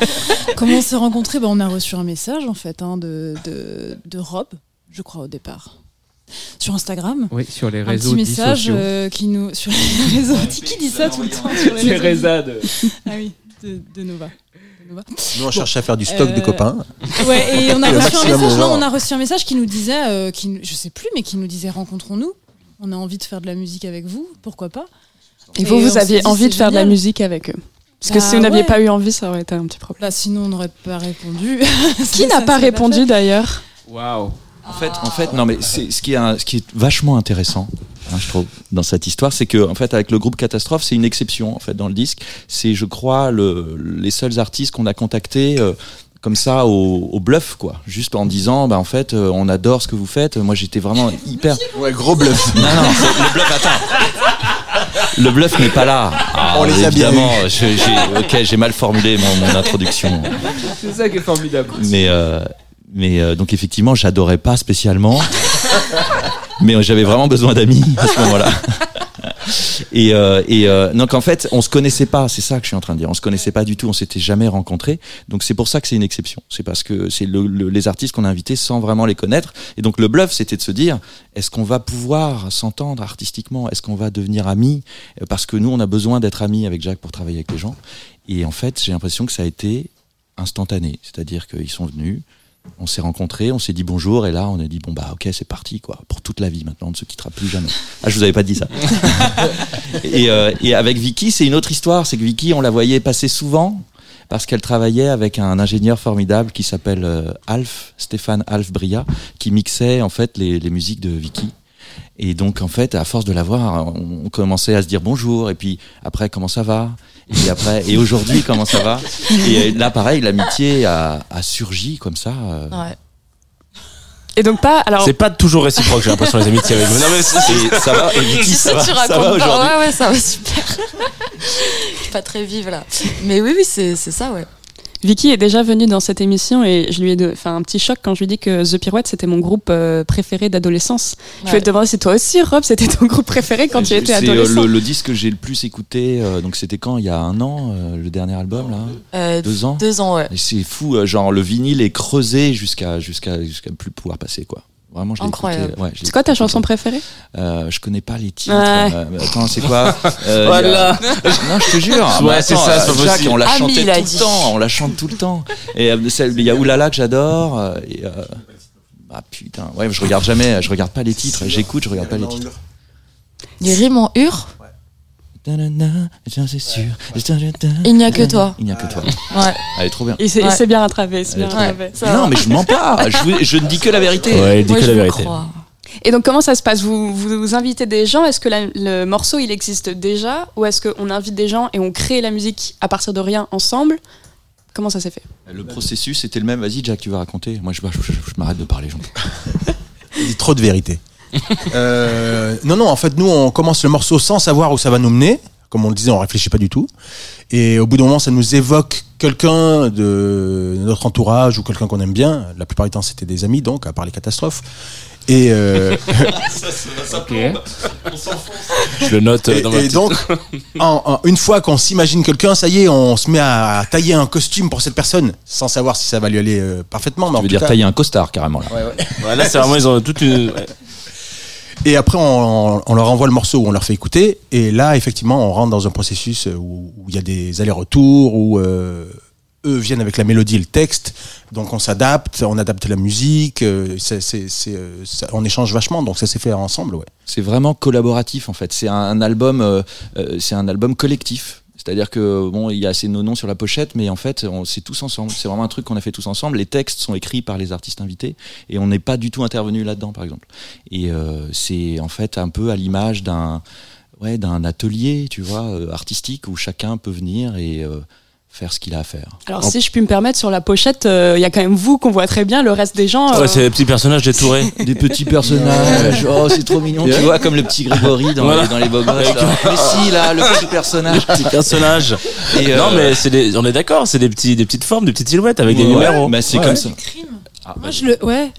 comment on s'est rencontrés Bah, On a reçu un message en fait hein, de, de, de Rob, je crois au départ, sur Instagram. Oui, sur les un réseaux petit dits message euh, qui nous sur les réseaux. Qui dit ça tout le temps sur les C'est réseaux Reza de- Ah oui, de, de Nova. Nous, on cherche à faire du stock de copains. Ouais, et on a reçu un message. Non, on a reçu un message qui nous disait, euh, qui, je sais plus, mais qui nous disait rencontrons-nous. On a envie de faire de la musique avec vous, pourquoi pas Et vous, vous aviez dit, envie de faire de la musique avec eux Parce que Bah si vous n'aviez ouais. pas eu envie, ça aurait été un petit problème. Là, sinon, on n'aurait pas répondu. Qui n'a pas répondu d'ailleurs? Waouh. En fait, en fait, non, mais c'est ce qui est, un- ce qui est vachement intéressant, hein, je trouve, dans cette histoire, c'est que, en fait, avec le groupe Catastrophe, c'est une exception, en fait, dans le disque. C'est, je crois, le, les seuls artistes qu'on a contactés. euh, comme ça au, au bluff quoi juste en disant bah en fait euh, on adore ce que vous faites moi j'étais vraiment hyper Ouais, gros bluff. non non c'est- le bluff attends le bluff n'est pas là. Ah, On les a bien évidemment ok j'ai mal formulé mon, mon introduction. C'est ça qui est formidable. mais euh, mais euh, donc effectivement j'adorais pas spécialement. Mais j'avais vraiment besoin d'amis à ce moment-là et, euh, euh, donc en fait on se connaissait pas c'est ça que je suis en train de dire. On se connaissait pas du tout on s'était jamais rencontrés. Donc c'est pour ça que c'est une exception. C'est parce que c'est le- le- les artistes qu'on a invités sans vraiment les connaître. Et donc le bluff c'était de se dire est-ce qu'on va pouvoir s'entendre artistiquement? Est-ce qu'on va devenir amis? Euh, parce que nous on a besoin d'être amis avec Jacques pour travailler avec les gens. Et en fait j'ai l'impression que ça a été instantané. C'est-à-dire qu'ils sont venus on s'est rencontrés, on s'est dit bonjour, et là on a dit bon bah ok c'est parti quoi, pour toute la vie maintenant, on ne se quittera plus jamais. Ah je vous avais pas dit ça. et, euh, et avec Vicky c'est une autre histoire, c'est que Vicky on la voyait passer souvent parce qu'elle travaillait avec un ingénieur formidable qui s'appelle euh, Alf, Stéphane Alf Bria, qui mixait en fait les, les musiques de Vicky. Et donc en fait à force de la voir, on, on commençait à se dire bonjour, et puis après comment ça va? Et après, et aujourd'hui, comment ça va? Et là, pareil, l'amitié a, a surgi comme ça. euh, Ouais. Et donc pas alors. C'est pas toujours réciproque, j'ai l'impression, les amitiés avec vous. Non, mais c'est- Et ça va, et Vicky, ça va, tu ça va aujourd'hui? Ouais, ouais, ça va super. Je suis pas très vive là. Mais oui, oui, c'est c'est ça, ouais. Vicky est déjà venue dans cette émission et je lui ai fait un petit choc quand je lui ai dit que The Pirouette c'était mon groupe euh, préféré d'adolescence. Je vais te demander si toi aussi Rob c'était ton groupe préféré quand tu étais euh, adolescent. le, le disque que j'ai le plus écouté, euh, donc c'était quand? Il y a un an, euh, le dernier album là? Euh, Deux ans? Deux ans, ouais. C'est fou, genre le vinyle est creusé jusqu'à jusqu'à jusqu'à plus pouvoir passer quoi. Vraiment, je Incroyable. écouté, ouais, je l'ai C'est quoi ta chanson préférée Euh, je connais pas les titres. Ouais. Euh, attends, c'est quoi Euh, Voilà. a- Non, je te jure. Ouais, c'est ça, c'est Jacques, possible. on la a tout dit. le temps. On la chante tout le temps. Et il y a Oulala que j'adore. et, euh, Ah putain, ouais, je regarde jamais, je regarde pas les titres. J'écoute, je regarde pas les titres. Les rimes en ur? Il n'y a que toi. Il n'y a que toi. Ouais. Elle est trop bien. Il s'est Ouais. bien rattrapé. bien Non, mais je mens pas. Je, vous- je ne dis que la vérité. Ouais, il dit Moi, que je la vous vérité. crois. Et donc comment ça se passe? Vous, vous invitez des gens? Est-ce que la- le morceau il existe déjà? Ou est-ce qu'on invite des gens et on crée la musique à partir de rien ensemble? Comment ça s'est fait? Le processus était le même. Vas-y, Jack, tu vas raconter. Moi, je, je- je- je m'arrête de parler. j'en peux. Il dit trop de vérité. Euh, non, non, en fait, nous, on commence le morceau sans savoir où ça va nous mener. Comme on le disait, on réfléchit pas du tout. Et au bout d'un moment, ça nous évoque quelqu'un de notre entourage ou quelqu'un qu'on aime bien. La plupart du temps, c'était des amis, donc, à part les catastrophes. Et euh, Je le note euh, dans ma et donc, en- en- une fois qu'on s'imagine quelqu'un, ça y est, on se met à tailler un costume pour cette personne, sans savoir si ça va lui aller euh, parfaitement. Mais Tu veux dire cas- tailler un costard carrément là. Ouais, là, c'est vraiment, ils ont toute une. Et après, on, on leur envoie le morceau on leur fait écouter. Et là, effectivement, on rentre dans un processus où où il y a des allers-retours, où euh, eux viennent avec la mélodie et le texte. Donc on s'adapte, on adapte la musique. euh, c'est- c'est- c'est, euh, ça- on échange vachement. Donc ça s'est fait ensemble, ouais. C'est vraiment collaboratif en fait. C'est un, un album, euh, euh, c'est un album collectif. C'est-à-dire que bon, il y a ces noms sur la pochette, mais en fait, c'est tous ensemble. C'est vraiment un truc qu'on a fait tous ensemble. Les textes sont écrits par les artistes invités et on n'est pas du tout intervenu là-dedans, par exemple. Et euh, c'est en fait un peu à l'image d'un atelier, tu vois, euh, artistique où chacun peut venir et euh, faire ce qu'il a à faire. Alors, si je puis me permettre, sur la pochette, euh, il y a quand même vous qu'on voit très bien. Le reste des gens. euh, Ouais, c'est les petits personnages détourés. Des petits personnages. Oh, c'est trop mignon. Tu vois, comme le petit Grégory dans, Voilà. les, dans les là. Mais si, là, le petit personnage. Petit personnage. Et, euh, Non, mais c'est des, on est d'accord, c'est des petits, des petites formes, des petites silhouettes avec des Ouais, numéros. bah, c'est Ouais. comme ça. Moi, je le, ouais,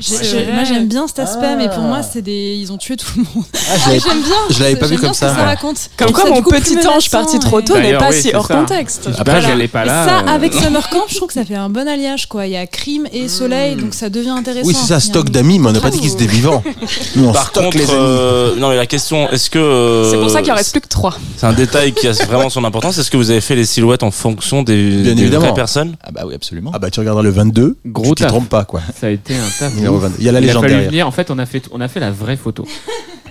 moi j'aime bien cet aspect, mais pour moi, c'est des, ils ont tué tout le monde. je l'avais- j'aime bien. je l'avais pas vu comme ça. ça raconte. Comme quoi, mon coup, petit ange parti trop tôt n'est pas oui, si hors ça. contexte. Qu'elle est pas Et là. ça, euh, avec Summer Camp, je trouve que ça fait un bon alliage, quoi. Il y a crime et soleil, donc ça devient intéressant. Oui, c'est ça, stock un- d'amis, mais on n'a pas dit qu'ils étaient vivants. Nous, on Par contre, euh, non mais la question, est-ce que euh, C'est pour ça qu'il en reste plus que trois. C'est un détail qui a vraiment son importance. Est-ce que vous avez fait les silhouettes en fonction des, Bien des évidemment. vraies personnes? Ah bah oui, absolument. Ah bah tu regarderas le 22, Gros tu taf. trompes pas, quoi. Ça a été un taf. 22. Il y a la Il a légende fallu derrière. venir. En fait, on a fait, on a fait la vraie photo.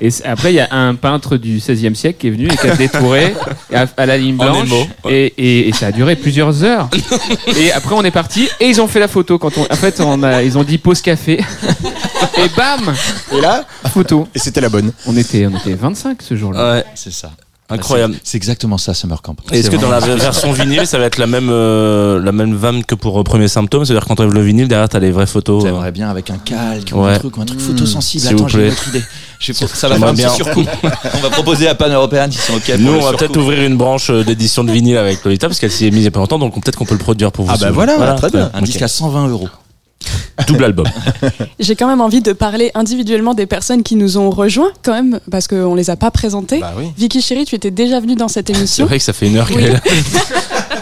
Et après, il y a un peintre du 16e siècle qui est venu et qui a détouré à, à la ligne blanche. émo, et, et- et ça a duré plusieurs heures. et après, on est parti et ils ont fait la photo. Quand on, en fait, on a, ils ont dit pause café. et bam, Et là, photo. et c'était la bonne. On était, on était 25 ce jour-là. Ouais, C'est ça. Incroyable. C'est- exactement ça, Summer Camp. Est-ce que dans la version vinyle, ça va être la même, euh, la même vanne que pour euh, Premier Symptôme? C'est-à-dire quand on enlève le vinyle, derrière t'as les vraies photos. euh. J'aimerais bien avec un calque, ou un truc, ou un truc photosensible. Vous Attends, j'ai une autre idée. Je sais pas, ça va faire un petit bien. on va proposer à Pan Européen s'ils sont ok. Nous, on va peut-être ouvrir une branche euh, d'édition de vinyle avec Lolita parce qu'elle s'y est mise il y a pas longtemps, donc peut-être qu'on peut le produire pour vous. Ah bah voilà, très bien. Un disque à 120 euros. Double album. J'ai quand même envie de parler individuellement des personnes qui nous ont rejoints, quand même, parce qu'on les a pas présentées. Bah oui. Vicky Chéri, tu étais déjà venue dans cette C'est émission. vrai que ça fait une heure qu'elle est là.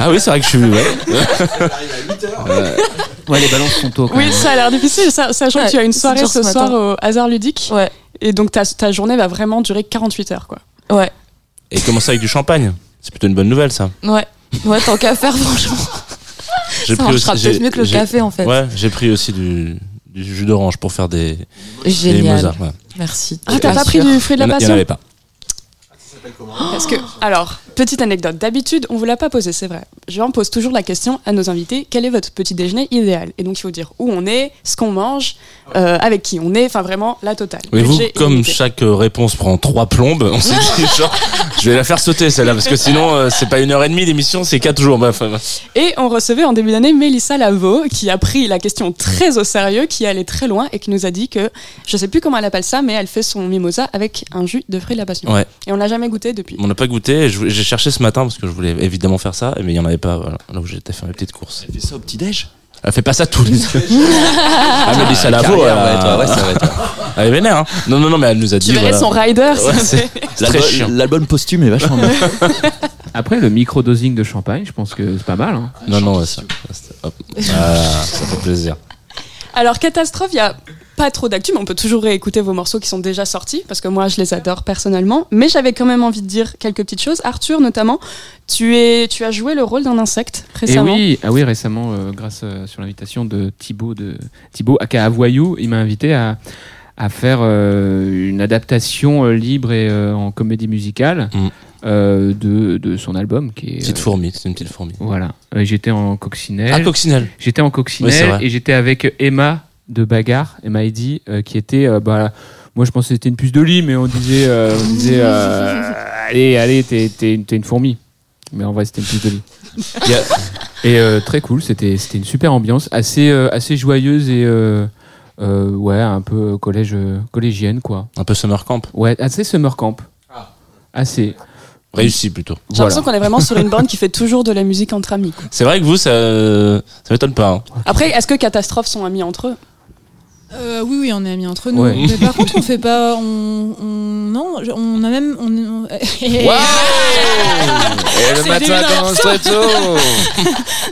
Ah oui, c'est vrai que je suis. Ouais. Ouais, les balances sont tôt. quand Oui, même. ça a l'air difficile, sachant Ouais, que tu as une c'est soirée ce ce soir au hasard ludique. Ouais. Et donc ta, ta journée va vraiment durer 48 heures, quoi. Ouais. Et commencer avec du champagne. C'est plutôt une bonne nouvelle, ça. Ouais. Ouais, tant qu'à faire, franchement. J'ai Ça marchera j'ai- peut-être mieux que le j'ai- café, en fait. Ouais, j'ai pris aussi du, du jus d'orange pour faire des, des Génial. Ouais. Merci. Ah, t'as pas pris du fruit de Il y la en a- il y en passion avait pas. Parce que, alors, petite anecdote. D'habitude, on vous l'a pas posé, c'est vrai. Je en pose toujours la question à nos invités quel est votre petit déjeuner idéal? Et donc, il faut dire où on est, ce qu'on mange, euh, avec qui on est, enfin vraiment la totale. Mais vous, comme illimité. chaque euh, réponse prend trois plombes, on s'est dit genre, je vais la faire sauter celle-là parce que sinon euh, c'est pas une heure et demie d'émission, c'est quatre jours. Bref, Et on recevait en début d'année Mélissa Lavo, qui a pris la question très au sérieux, qui est allée très loin et qui nous a dit que, je sais plus comment elle appelle ça, mais elle fait son mimosa avec un jus de fruits de la passion. Ouais. Et on l'a jamais goûté depuis. on n'a pas goûté. J'ai cherché ce matin parce que je voulais évidemment faire ça, mais il y en avait pas. Voilà, là où j'étais faire mes petites courses. Elle fait ça au petit-déj? Elle fait pas ça tous les jours. ah, mais ouais, toi, ouais, ça va être- elle est vénère. Hein. Non, non, non, mais elle nous a dit. Tu verrais voilà. son rider, Ouais, ça c'est très L'album- chiant. L'album posthume est vachement bien. Après, le micro-dosing de champagne, je pense que c'est pas mal. hein. Non, non, ouais, ça, hop. Ah, ça fait plaisir. Alors, Catastrophe, il y a pas trop d'actu, mais on peut toujours réécouter vos morceaux qui sont déjà sortis, parce que moi, je les adore personnellement. Mais j'avais quand même envie de dire quelques petites choses. Arthur, notamment, tu, es, tu as joué le rôle d'un insecte Et récemment. oui, ah oui, récemment, euh, grâce euh, sur l'invitation de Thibaut de Thibaut aka Avoyou, il m'a invité à, à faire euh, une adaptation euh, libre et euh, en comédie musicale Mm. euh, de, de son album qui est Petite euh, fourmi, c'est une petite fourmi. Voilà, Euh, j'étais en coccinelle. Ah, coccinelle. J'étais en coccinelle et j'étais avec Emma de Bagarre, Emma Eddy, euh, qui était euh, bah, moi je pensais que c'était une puce de lit, mais on disait, euh, on disait euh, allez, allez, t'es, t'es une- t'es une fourmi. Mais en vrai, c'était une puce de lit. Et euh, très cool, c'était, c'était une super ambiance, assez, euh, assez joyeuse et euh, euh, ouais, un peu collège, euh, collégienne quoi. Un peu summer camp. Ouais, assez summer camp. Assez. Réussi plutôt. J'ai l'impression qu'on est vraiment sur une bande qui fait toujours de la musique entre amis. quoi. C'est vrai que vous, ça, ça m'étonne pas. hein. Après, est-ce que Catastrophe sont amis entre eux? Euh, oui, oui, on est amis entre nous. Ouais. Mais par contre, on fait pas. On, on- non, on a même. On, on- Et le matin très tôt.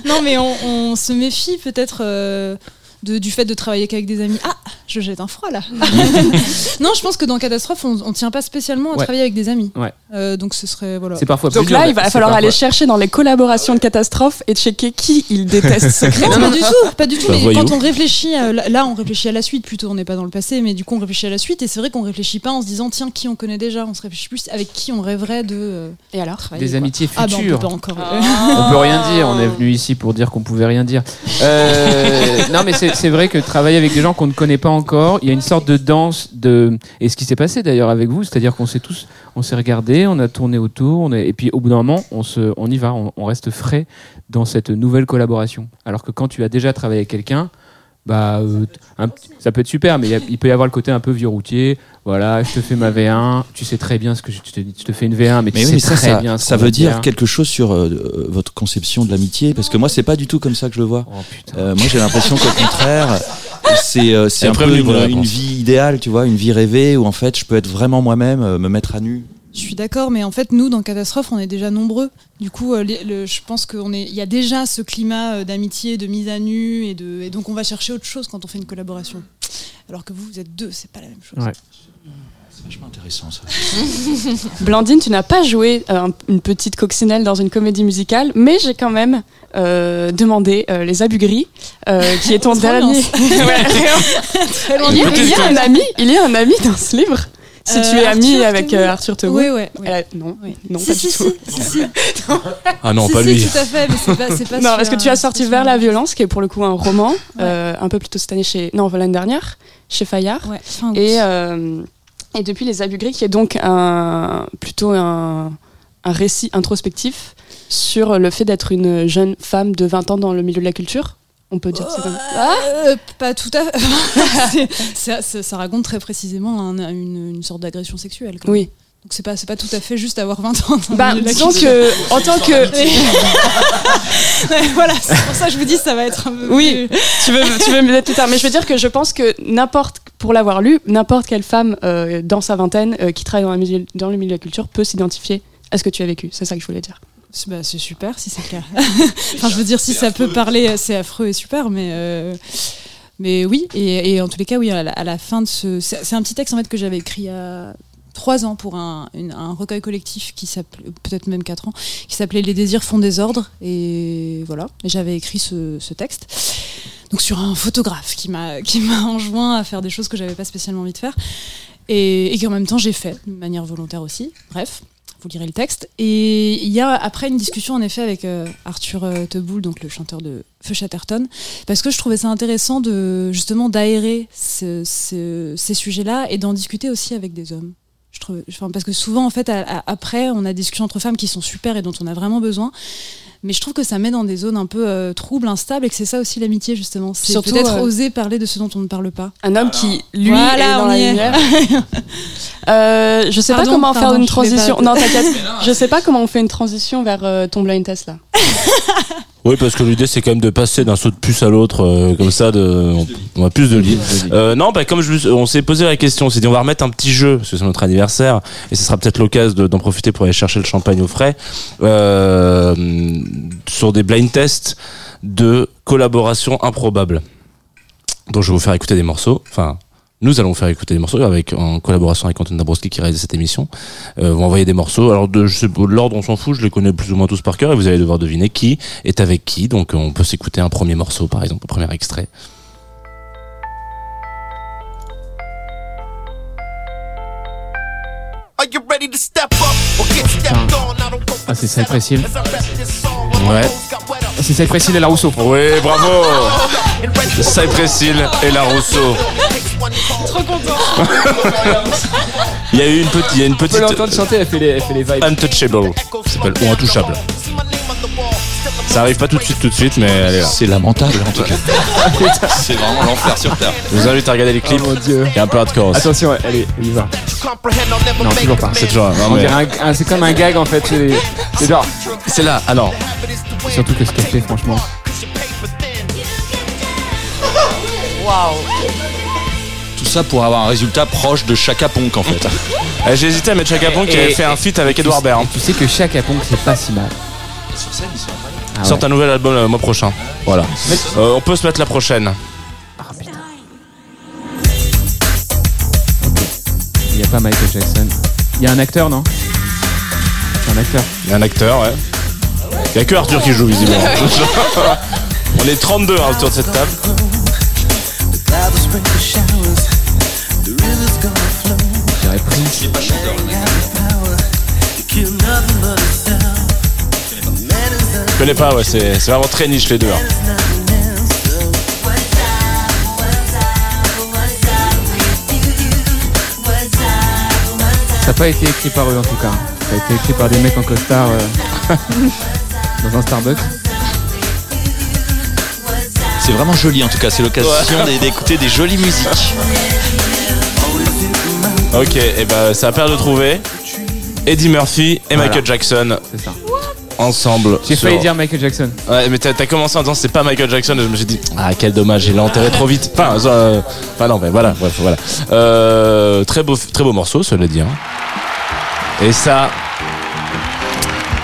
non, mais on, on se méfie peut-être euh, de- du fait de travailler qu'avec des amis. Ah, je jette un froid là. non, je pense que dans Catastrophe, on, on tient pas spécialement à Ouais. travailler avec des amis. Ouais. Euh, donc ce serait voilà. C'est parfois Donc là, il va falloir aller chercher dans les collaborations de Catastrophe et checker qui il déteste secrètement. Non, pas du tout, pas du tout. Bah, mais quand on réfléchit, là, on réfléchit à la suite plutôt. On n'est pas dans le passé, mais du coup, on réfléchit à la suite. Et c'est vrai qu'on réfléchit pas en se disant tiens qui on connaît déjà? On se réfléchit plus avec qui on rêverait de. euh, Et alors? Des quoi. amitiés Ah, bah, on futures. peut pas encore. On peut rien dire, on est venu ici pour dire qu'on pouvait rien dire. Euh, non, mais c'est c'est vrai que travailler avec des gens qu'on ne connaît pas encore, il y a une sorte de danse de. Et ce qui s'est passé d'ailleurs avec vous, c'est-à-dire qu'on s'est tous, on s'est regardé, on a tourné autour, et puis au bout d'un moment, on, se, on y va, on reste frais dans cette nouvelle collaboration. Alors que quand tu as déjà travaillé avec quelqu'un, bah, euh, un ça peut être super, mais il y a- il peut y avoir le côté un peu vieux routier. Voilà, je te fais ma V1, tu sais très bien ce que je te dis, je te fais une V1, mais tu sais mais ça, très ça, bien ce ça qu'on va veut dire quelque chose sur euh, euh, votre conception de l'amitié, parce que moi, c'est pas du tout comme ça que je le vois. Euh, moi, j'ai l'impression qu'au contraire, c'est euh, un peu une, une vie idéale, tu vois, une vie rêvée où en fait, je peux être vraiment moi-même, euh, me mettre à nu. Je suis d'accord, mais en fait, nous, dans Catastrophe, on est déjà nombreux. Du coup, euh, les- le- je pense qu'il y a déjà ce climat euh, d'amitié, de mise à nu, et, de, et donc on va chercher autre chose quand on fait une collaboration. Alors que vous, vous êtes deux, c'est pas la même chose. Ouais. C'est vachement intéressant ça. Blandine, tu n'as pas joué euh, un- une petite coccinelle dans une comédie musicale, mais j'ai quand même euh, demandé euh, les Abugris, euh, qui est ton dernier. Ouais. Il, y a, il y a un ami, il y a un ami dans ce livre. Si Euh, tu es ami Arthur avec euh, Arthur Teboul. Oui, a- non, non, Si, pas si, du tout. si, si, si. Ah non, Si, pas si, lui. tout à fait, mais c'est pas, c'est pas Non, parce que tu as sorti Vers la violence, qui est pour le coup un roman, euh, un peu plus tôt cette année chez. Non, l'année dernière, chez Fayard. Ouais, fin août. Et, euh, et depuis Les Abugris, qui est donc un, plutôt un, un récit introspectif sur le fait d'être une jeune femme de 20 ans dans le milieu de la culture. On peut dire que c'est comme Ah Euh, pas tout à fait. C'est- ça raconte très précisément un- une, une sorte d'agression sexuelle. Oui. Donc c'est pas, c'est pas tout à fait juste avoir 20 ans. Bah, disons que, en tant que. Ouais, voilà, c'est pour ça que je vous dis ça va être un peu Oui, plus- tu veux, tu veux me dire plus tard. Mais je veux dire que je pense que n'importe, pour l'avoir lu, n'importe quelle femme euh, dans sa vingtaine euh, qui travaille dans, la dans le milieu de la culture peut s'identifier à ce que tu as vécu. C'est ça que je voulais dire. C'est bah, c'est super si c'est clair. enfin, je veux dire, si ça peut parler, euh, c'est affreux et super, mais. euh, Mais oui, et, et en tous les cas, oui, à la, à la fin de ce. C'est un petit texte en fait que j'avais écrit il y a trois ans pour un, une- un recueil collectif qui s'appelait, peut-être même quatre ans, qui s'appelait Les désirs font des ordres. Et voilà, et j'avais écrit ce, ce texte. Donc sur un photographe qui m'a qui m'a enjoint à faire des choses que j'avais pas spécialement envie de faire et, et qu'en même temps j'ai fait de manière volontaire aussi. Bref, vous lirez le texte. Et il y a après une discussion en effet avec euh, Arthur euh, Teboul, donc le chanteur de Feu Chatterton, parce que je trouvais ça intéressant de justement d'aérer ce- ce- ces sujets-là et d'en discuter aussi avec des hommes. Parce que souvent en fait après on a des discussions entre femmes qui sont super et dont on a vraiment besoin. Mais je trouve que ça met dans des zones un peu euh, troubles, instables, et que c'est ça aussi l'amitié justement. C'est peut-être euh, oser parler de ce dont on ne parle pas. Un homme qui, lui, Voilà, est dans la est. lumière. Euh, je sais Pardon, pas comment faire une transition. Non, t'inquiète. je sais pas comment on fait une transition vers euh, ton blind test là. Oui, parce que l'idée c'est quand même de passer d'un saut de puce à l'autre, euh, comme ça, de, on, on a plus de lits. Euh, non, bah, comme je, on s'est posé la question, on s'est dit on va remettre un petit jeu, parce que c'est notre anniversaire, et ce sera peut-être l'occasion de- d'en profiter pour aller chercher le champagne au frais, euh, sur des blind tests de collaboration improbable. Donc je vais vous faire écouter des morceaux, enfin nous allons faire écouter des morceaux avec en collaboration avec Antoine Dabrowski qui réalise cette émission. Euh, vous m'envoyez des morceaux. Alors de l'ordre on s'en fout, je les connais plus ou moins tous par cœur et vous allez devoir deviner qui est avec qui. Donc on peut s'écouter un premier morceau par exemple, un premier extrait. Ah, c'est Précile. Ouais. C'est ça, Précile et la Rousseau. Oui, bravo Cypress Hill et la Rousseau. Trop content. Il y a eu une petite, il y a une On peut petite l'entendre chanter, elle fait les, elle fait les vibes. Untouchable, ça s'appelle ou intouchable. Ça arrive pas tout de suite, tout de suite, mais elle est là. C'est lamentable en tout cas. c'est vraiment l'enfer sur terre. Je vous invite à regarder les clips. Oh mon dieu. Il y a un peu hardcore aussi. Attention, ouais, allez, on y va. Non, toujours pas. C'est toujours. non, mais- c'est comme un gag en fait. C'est genre. C'est là. Ah non. Surtout que ce qu'elle fait, franchement. Waouh. Tout ça pour avoir un résultat proche de Chaka Ponk en fait. Eh, J'ai hésité à mettre Chaka Ponk qui Et- avait fait un feat avec Edouard Baird. Tu sais que chaque Ponk c'est pas si mal. Sur scène, ils sont Ah Ils sortent ouais. un nouvel album le mois prochain. Voilà. Euh, on peut se mettre la prochaine. Il y a pas Michael Jackson. Il y a un acteur, non? Un acteur. Il y a un acteur, ouais. Il y a que Arthur qui joue visiblement. on est 32 hein, autour de cette table. J'aurais pris. Je connais pas, ouais, c'est c'est vraiment très niche les deux. hein. Ça n'a pas été écrit par eux en tout cas. Ça a été écrit par des mecs en costard euh, dans un Starbucks. C'est vraiment joli en tout cas, c'est l'occasion d'é- d'écouter des jolies musiques. Ok, et ben ça a paire de trouver. Eddie Murphy et Voilà. Michael Jackson C'est ça. Ensemble. J'ai sur- failli dire Michael Jackson. Ouais, mais t'as commencé en disant c'est pas Michael Jackson et je me suis dit ah quel dommage, il l'a enterré trop vite. Enfin, euh, enfin non, mais voilà, bref, voilà. Euh, très beau, très beau morceau, cela dit. hein. Et ça,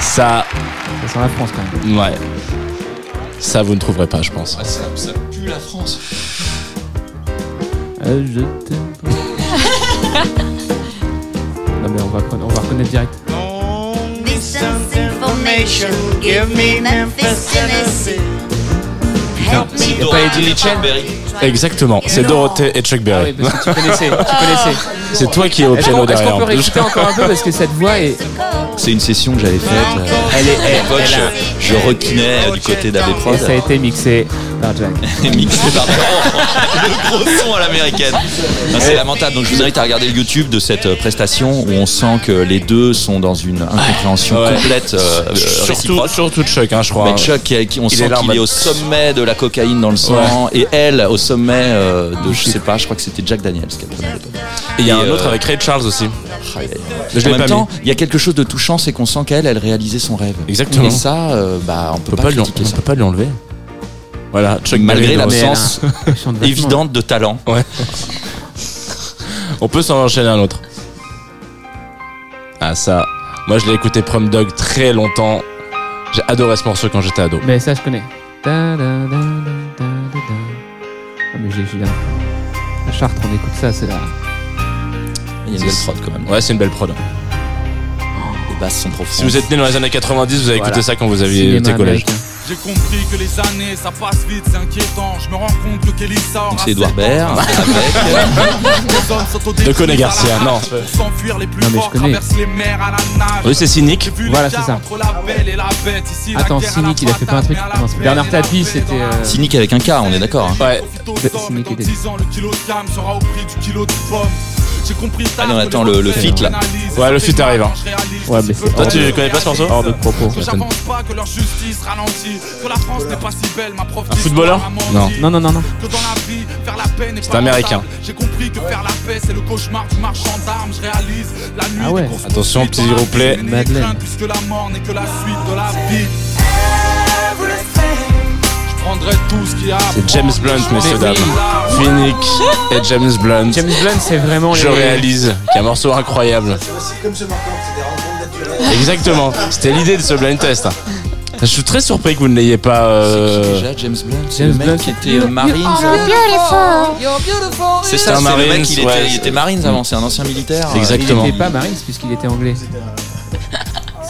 ça, Ça sent la France quand même. ouais, ça vous ne trouverez pas, je pense. ça, ça pue la France. Euh, je t'aime. non mais on va, on va reconnaître direct. Information. Give me Memphis, Tennessee. Help Il me y a pas Eddie Mitchell Exactement, c'est Dorothée et Chuck Ah Berry. oui, parce que tu connaissais. Tu connaissais. C'est toi qui es au Est-ce piano est-ce derrière. qu'on peut réécouter encore un peu parce que cette voix est. C'est une session que j'avais faite. Elle est. Elle, elle je, je requinais du côté d'AB Prod. et ça a été mixé par Jack. mixé par le gros son à l'américaine. C'est lamentable. Donc je vous invite à regarder le YouTube de cette euh, prestation où on sent que les deux sont dans une incompréhension Ouais. complète. euh, euh, Surtout, surtout Chuck, hein, je crois. Mais Chuck, qui- qui- on Il sent qu'il est au sommet de la cocaïne dans le sang et elle au sommet euh, de je sais pas, je crois que c'était Jack Daniels. Et il y a Et, un autre avec Ray Charles aussi. Je en même pas temps, il y a quelque chose de touchant, c'est qu'on sent qu'elle, elle réalisait son rêve. Exactement. Et ça, euh, bah, on peut, On peut pas, pas, lui, on peut pas lui enlever. Voilà, Chuck Malgré l'absence vachement. évidente de talent. Ouais. On peut s'en enchaîner un autre. Ah ça, moi je l'ai écouté Prom Dog très longtemps. J'ai adoré ce morceau quand j'étais ado. Mais ça, je connais. Da, da, da. Ah, mais j'ai. j'ai- À Chartres, on écoute ça, c'est là. Il y a une belle prod quand même. Ouais, c'est une belle prod. Les basses sont profondes. Si vous êtes né dans les années 90, vous avez Voilà. écouté ça quand vous aviez été collège. américain. J'ai compris que les années, ça passe vite, c'est inquiétant. Je me rends compte que Kelly sort. C'est Edouard Baird Coné défi Garcia, non. s'enfuir les plus Non, mais je forts, connais. les mers à la nage. Oui, c'est cynique. Voilà, c'est ça. entre la belle et la bête. Ici, la Attends, Cynic, il a fait pas un truc. Non, Bernard Tapie, c'était. euh, Cynique avec un K, on est d'accord. hein. Ouais. Cynic était. 10 ans, le kilo de sera au prix du kilo de pomme. J'ai compris tard Allez, on que attend le- le feat, là. Ouais, le feat ça arrive, hein. Ouais, mais Toi, tu vivre connais pas ce morceau Hors de propos. j'avance pas, que leur justice ralentit, que la France n'est pas si belle, ma prof Un footballeur Non. Non, non, non, non. Que dans la vie, faire la paix n'est C'est américain. J'ai compris que faire la paix, c'est le cauchemar du marchand d'armes. Je réalise la nuit. Ah ouais. Attention, petit replay. Madeleine. Puisque la mort n'est que la suite de la vie. C'est James. Blunt, messieurs, dames. Phoenix et James Blunt. James Blunt, c'est vraiment. Je les- réalise qu'il y a un morceau incroyable. C'est comme ce marquant, c'est des rencontres naturelles. Exactement. C'était l'idée de ce blind test. Je suis très surpris que vous ne l'ayez pas. Qui euh, déjà James Blunt? C'est James le mec Blunt, qui était euh, Marines. C'est C'est ça, un c'est le mec il ouais. était, il était Marines avant, c'est un ancien militaire. Il Exactement. n'était pas Marines puisqu'il était anglais.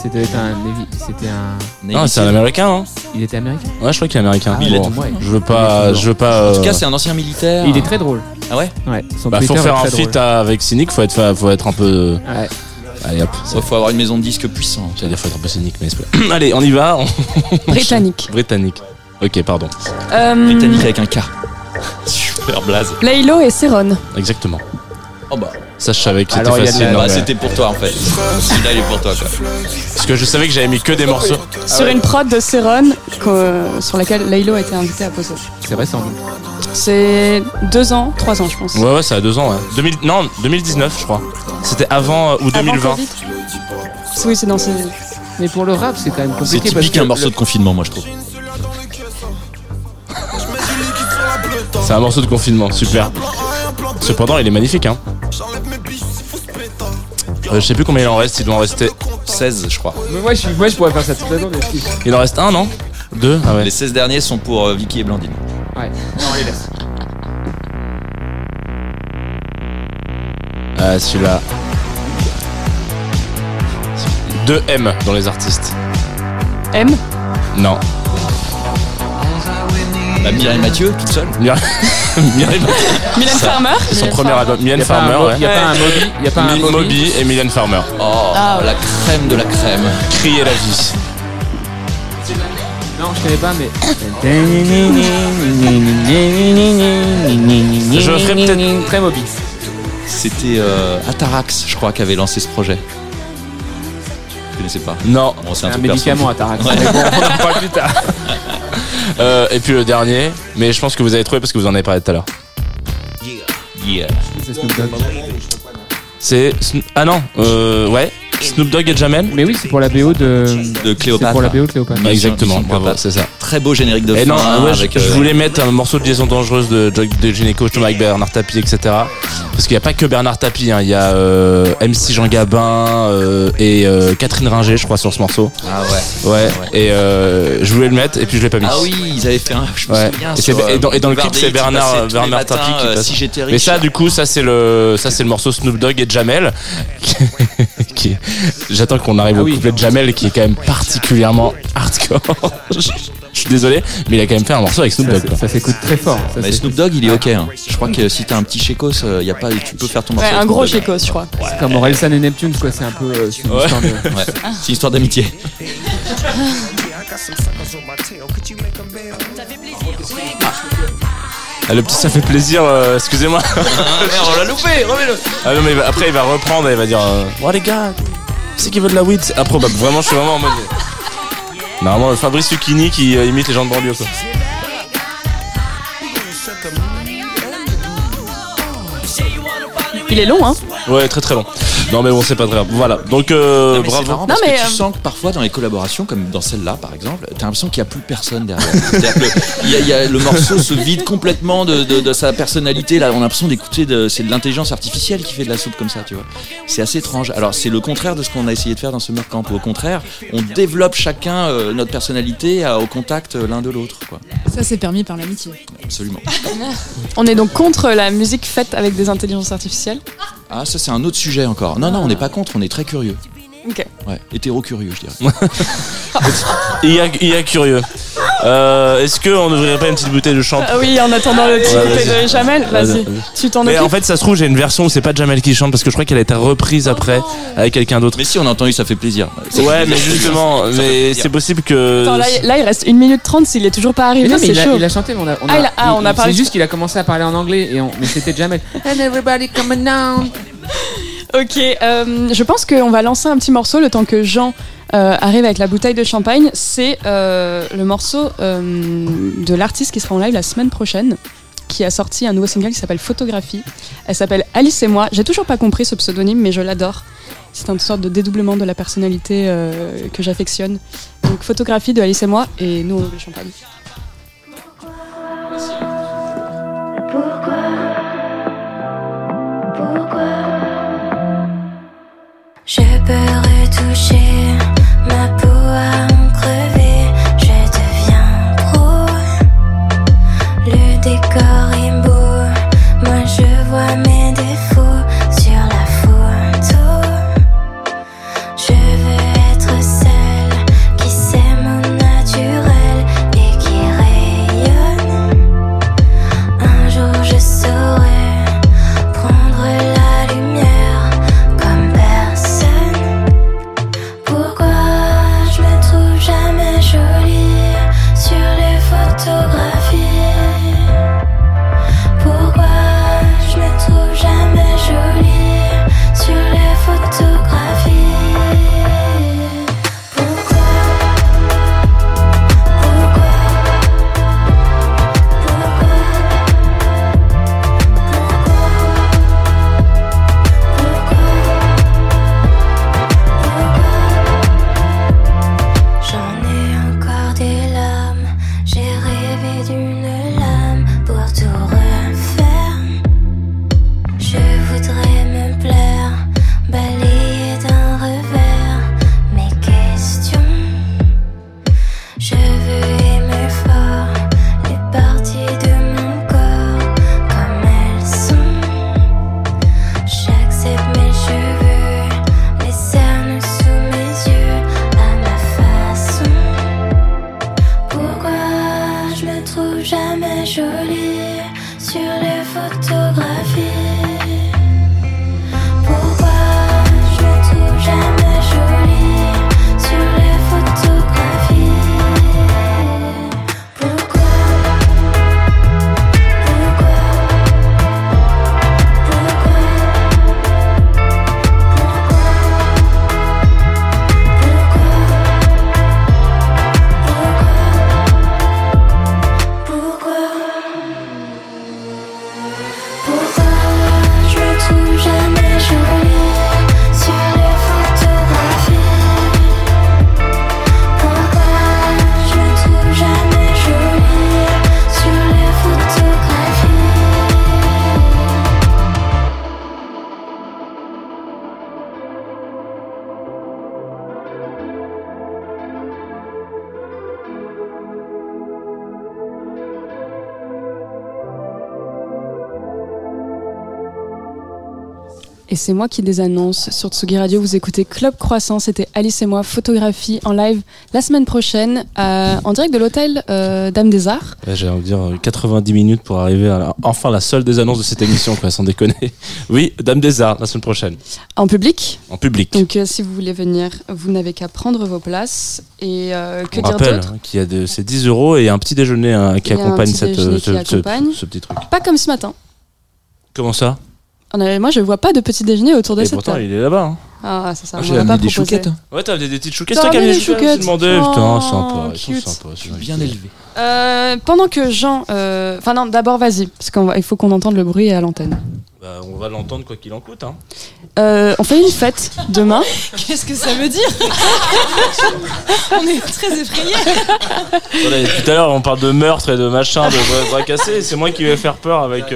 C'était un. Navy- C'était un. Non, c'est un américain, hein Il était américain? Ouais, je crois qu'il est américain. Ah, il Bon, ouais. je veux pas. Je veux pas. En tout euh, cas, c'est un ancien militaire. Il est très drôle. Ah ouais? Ouais. Son Bah, faut Twitter faire un feat avec Cynic, faut être, fa- faut être un peu. Ouais. Allez hop. Il faut avoir une maison de disques puissante. J'allais faut être un peu cynique, mais c'est pas. Allez, on y va. Britannique. Britannique. Ok, pardon. Euh, Britannique avec un K. Super blaze. Laylo et Céron. Exactement. Oh bah. Ça, je savais que c'était Alors, il y a de facile. la- non, bah, mais- c'était pour toi en fait. Celui-là il est pour toi quoi. Parce que je savais que j'avais mis que des morceaux. Sur une prod de Céron qu'au- sur laquelle Laylo a été invité à poser. C'est récent. C'est deux ans, trois ans, je pense. Ouais, ouais, ça a deux ans. Ouais. 2000, non, 2019, je crois. C'était avant euh, ou Avant 2020. Covid. Oui, c'est dans ces. Mais pour le rap, c'est quand même C'est compliqué parce typique que un morceau le- de confinement moi je trouve. C'est un morceau de confinement, super. Cependant, il est magnifique, hein. Euh, je sais plus combien il en reste, il doit en rester 16 je crois. Mais moi, je, suis- moi, je pourrais faire ça toute la journée. Il en reste un, non? Deux? Ah ouais. Les 16 derniers sont pour euh, Vicky et Blandine. Ouais. Non, on les laisse. Ah, celui-là. 2 M dans les artistes. M? Non. Bah, Mireille Mathieu toute seule. Mireille Mireille Mathieu. Mylène Ça, Farmer C'est son Mylène premier Farmer. album. Y Mylène a pas un Farmer, ouais. y a pas un Moby Y a pas un Mi- Moby Moby et Mylène Farmer. Oh Ah ouais. la crème de la crème. Crier la vie. Non, je connais pas, mais. Je ferai peut-être. Très Moby. C'était euh, Atarax je crois qui avait lancé ce projet. Vous connaissez pas Non. Bon, C'est un médicament Atarax. Ouais. Mais bon, on en parle plus tard. Euh, et puis le dernier, mais je pense que vous avez trouvé parce que vous en avez parlé tout à l'heure. Yeah. C'est Snoop Dogg. C'est. Sno- Ah non, euh, ouais. Snoop Dogg et Jamel Mais oui, c'est pour la BO de. De C'est Cléopâtre. pour la BO de Cléopâtre. Bah, Exactement, c'est ça. Très beau générique de Et fin non, hein, ouais, je- avec, je, euh, voulais mettre un morceau de liaison dangereuse de, de, Gynéco, justement avec Bernard Tapie, etc. Parce qu'il n'y a pas que Bernard Tapie, hein. il y a euh, MC Jean Gabin euh, et Catherine Ringer, je crois, sur ce morceau. Ah ouais. Ouais, et euh, je voulais le mettre et puis je l'ai pas mis. Ah oui, ils avaient fait un. Je me souviens. Et, sur, et dans, et dans le clip, c'est Bernard, Bernard Tapie qui passe. Si j'étais riche. Mais ça, du coup, ça c'est le, ça c'est le morceau Snoop Dogg et Jamel. qui J'attends qu'on arrive Ah au couplet de Jamel qui est quand même particulièrement hardcore. suis désolé, mais il a quand même fait un morceau avec Snoop Dogg. ça s'écoute très fort. Ça, Mais c'est- Snoop Dogg, il est ok. hein. Je crois que si t'as un petit chécos, euh, y a pas, tu peux faire ton morceau. Ouais, un avec gros Snoop Dogg. chécos, je crois. C'est comme Orelsan et Neptune, quoi. C'est un peu. euh, c'est une Ouais. histoire de- Ouais. C'est une histoire d'amitié. Ah, le petit, ça fait plaisir. euh, Excusez-moi. merde, on l'a loupé, remets-le. Ah non mais il va- après il va reprendre et il va dire euh, Oh les gars, c'est qui veut de la weed? C'est improbable, vraiment je suis vraiment en mode Normalement Fabrice Lucchini qui euh, imite les gens de banlieue quoi. Il est long, hein. Ouais très très long Non mais bon c'est pas très grave, voilà Donc euh, Non, mais bravo marrant Non, parce mais, que tu euh, sens que parfois dans les collaborations, comme dans celle-là par exemple, t'as l'impression qu'il n'y a plus personne derrière. C'est-à-dire que il y a- y a- le morceau se vide complètement de, de- de sa personnalité. Là, on a l'impression d'écouter, de, c'est de l'intelligence artificielle qui fait de la soupe comme ça, tu vois. C'est assez étrange. Alors c'est le contraire de ce qu'on a essayé de faire dans ce Camp. Au contraire, on développe chacun euh, notre personnalité à- au contact euh, l'un de l'autre, quoi. Ça, c'est permis par l'amitié. Absolument. On est donc contre la musique faite avec des intelligences artificielles. Ah, ça c'est un autre sujet encore. Non, non, on n'est pas contre, on est très curieux. Ok. Ouais, hétéro-curieux, je dirais. Il y a, il y a curieux euh, Est-ce qu'on n'ouvrirait pas une petite bouteille de champ Ah oui, en attendant le petit bouteille de Jamel, vas-y. Tu t'en Mais occupes en fait ça se trouve j'ai une version où c'est pas Jamel qui chante parce que je crois qu'elle a été reprise après avec quelqu'un d'autre Mais si on a entendu, ça fait plaisir. Ça Ouais fait mais justement mais c'est possible que Attends, là, il- là, il reste 1 minute 30 s'il est toujours pas Mais arrivé, non, mais c'est il a, chaud. il a chanté, mais on a, on Ah, il a- ah, on a parlé- C'est juste qu'il a commencé à parler en anglais, et on, mais c'était Jamel. And everybody coming down. Ok, euh, je pense qu'on va lancer un petit morceau le temps que Jean arrive avec la bouteille de champagne. C'est euh, le morceau euh, de l'artiste qui sera en live la semaine prochaine, qui a sorti un nouveau single qui s'appelle Photographie. Elle s'appelle Alice et moi. J'ai toujours pas compris ce pseudonyme, mais je l'adore. C'est une sorte de dédoublement de la personnalité euh, que j'affectionne. Donc Photographie de Alice et moi, et nous on ouvre le champagne. Je peux ma c'est moi qui les annonce sur Tsugi Radio. Vous écoutez Club Croissant. C'était Alice et moi, photographie en live la semaine prochaine, euh, en direct de l'hôtel euh, Dame des Arts. Ouais, J'ai envie de dire euh, 90 minutes pour arriver à la- enfin la seule des annonces de cette émission, quoi, sans déconner. Oui, Dame des Arts, la semaine prochaine. En public. En public. Donc euh, si vous voulez venir, vous n'avez qu'à prendre vos places. Et euh, que On dire rappelle hein, qu'il y a de, c'est 10 euros et un petit déjeuner hein, qui accompagne petit cette, déjeuner euh, qui ce, ce- accompagne. ce petit truc. Pas comme ce matin. Comment ça? A- moi, je vois pas de petit déjeuner autour de Et cette pourtant, table. il est là-bas. hein. Ah, c'est ça. Moi, on j'ai m'a amené pas des proposé. chouquettes, hein. Ouais, t'as amené des petites chouquettes. T'as C'est toi qui ramené avais des chouquettes demandé. Oh, Putain, sympa. Ils sont sympas. ils Bien sont élevé. Euh, pendant que Jean, euh, enfin non, d'abord vas-y, parce qu'il faut qu'on entende le bruit à l'antenne. Bah, on va l'entendre quoi qu'il en coûte. Hein. Euh, on fait une fête demain. Qu'est-ce que ça veut dire On est très effrayés. Voilà, tout à l'heure, on parle de meurtre et de machin, de bras- bras cassés. C'est moi qui vais faire peur avec.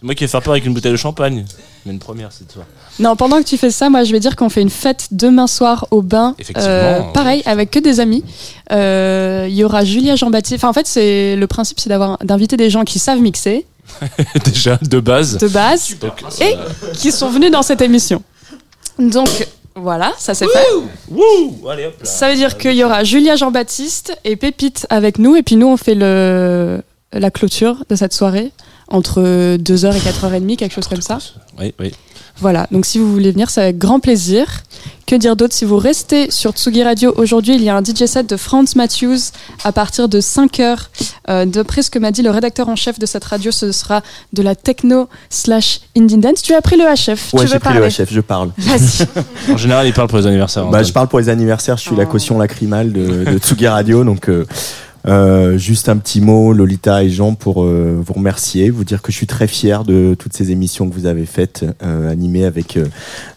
Euh, C'est moi qui vais faire peur avec une bouteille de champagne. Mais une première cette fois. Non, pendant que tu fais ça, moi je vais dire qu'on fait une fête demain soir au bain. Effectivement. pareil, avec que des amis. Euh, Il y aura Julia Jean-Baptiste. Enfin, en fait, c'est le principe, c'est d'avoir d'inviter des gens qui savent mixer Déjà, de base. de base Donc, et qui sont venus dans cette émission. Donc voilà, ça c'est fait. Wouh Allez hop là. Ça veut dire qu'il y aura Julia Jean-Baptiste et Pépite avec nous, et puis nous on fait le, la clôture de cette soirée entre 2h et 4h30, quelque chose comme ça. Oui, oui. Voilà, donc si vous voulez venir, c'est avec grand plaisir. Que dire d'autre Si vous restez sur Tsugi Radio aujourd'hui, il y a un DJ set de Franz Matthews à partir de 5h. Euh, D'après ce que m'a dit le rédacteur en chef de cette radio, ce sera de la techno slash indie dance. Tu as pris le HF, Ouais, tu j'ai veux pris le HF, je parle. Vas-y. En général, il parle pour les anniversaires. Bah, je parle pour les anniversaires, je suis la caution lacrymale de, de Tsugi Radio, donc euh, euh, juste un petit mot, Lolita et Jean, pour euh, vous remercier, vous dire que je suis très fier de toutes ces émissions que vous avez faites, euh, animées avec euh,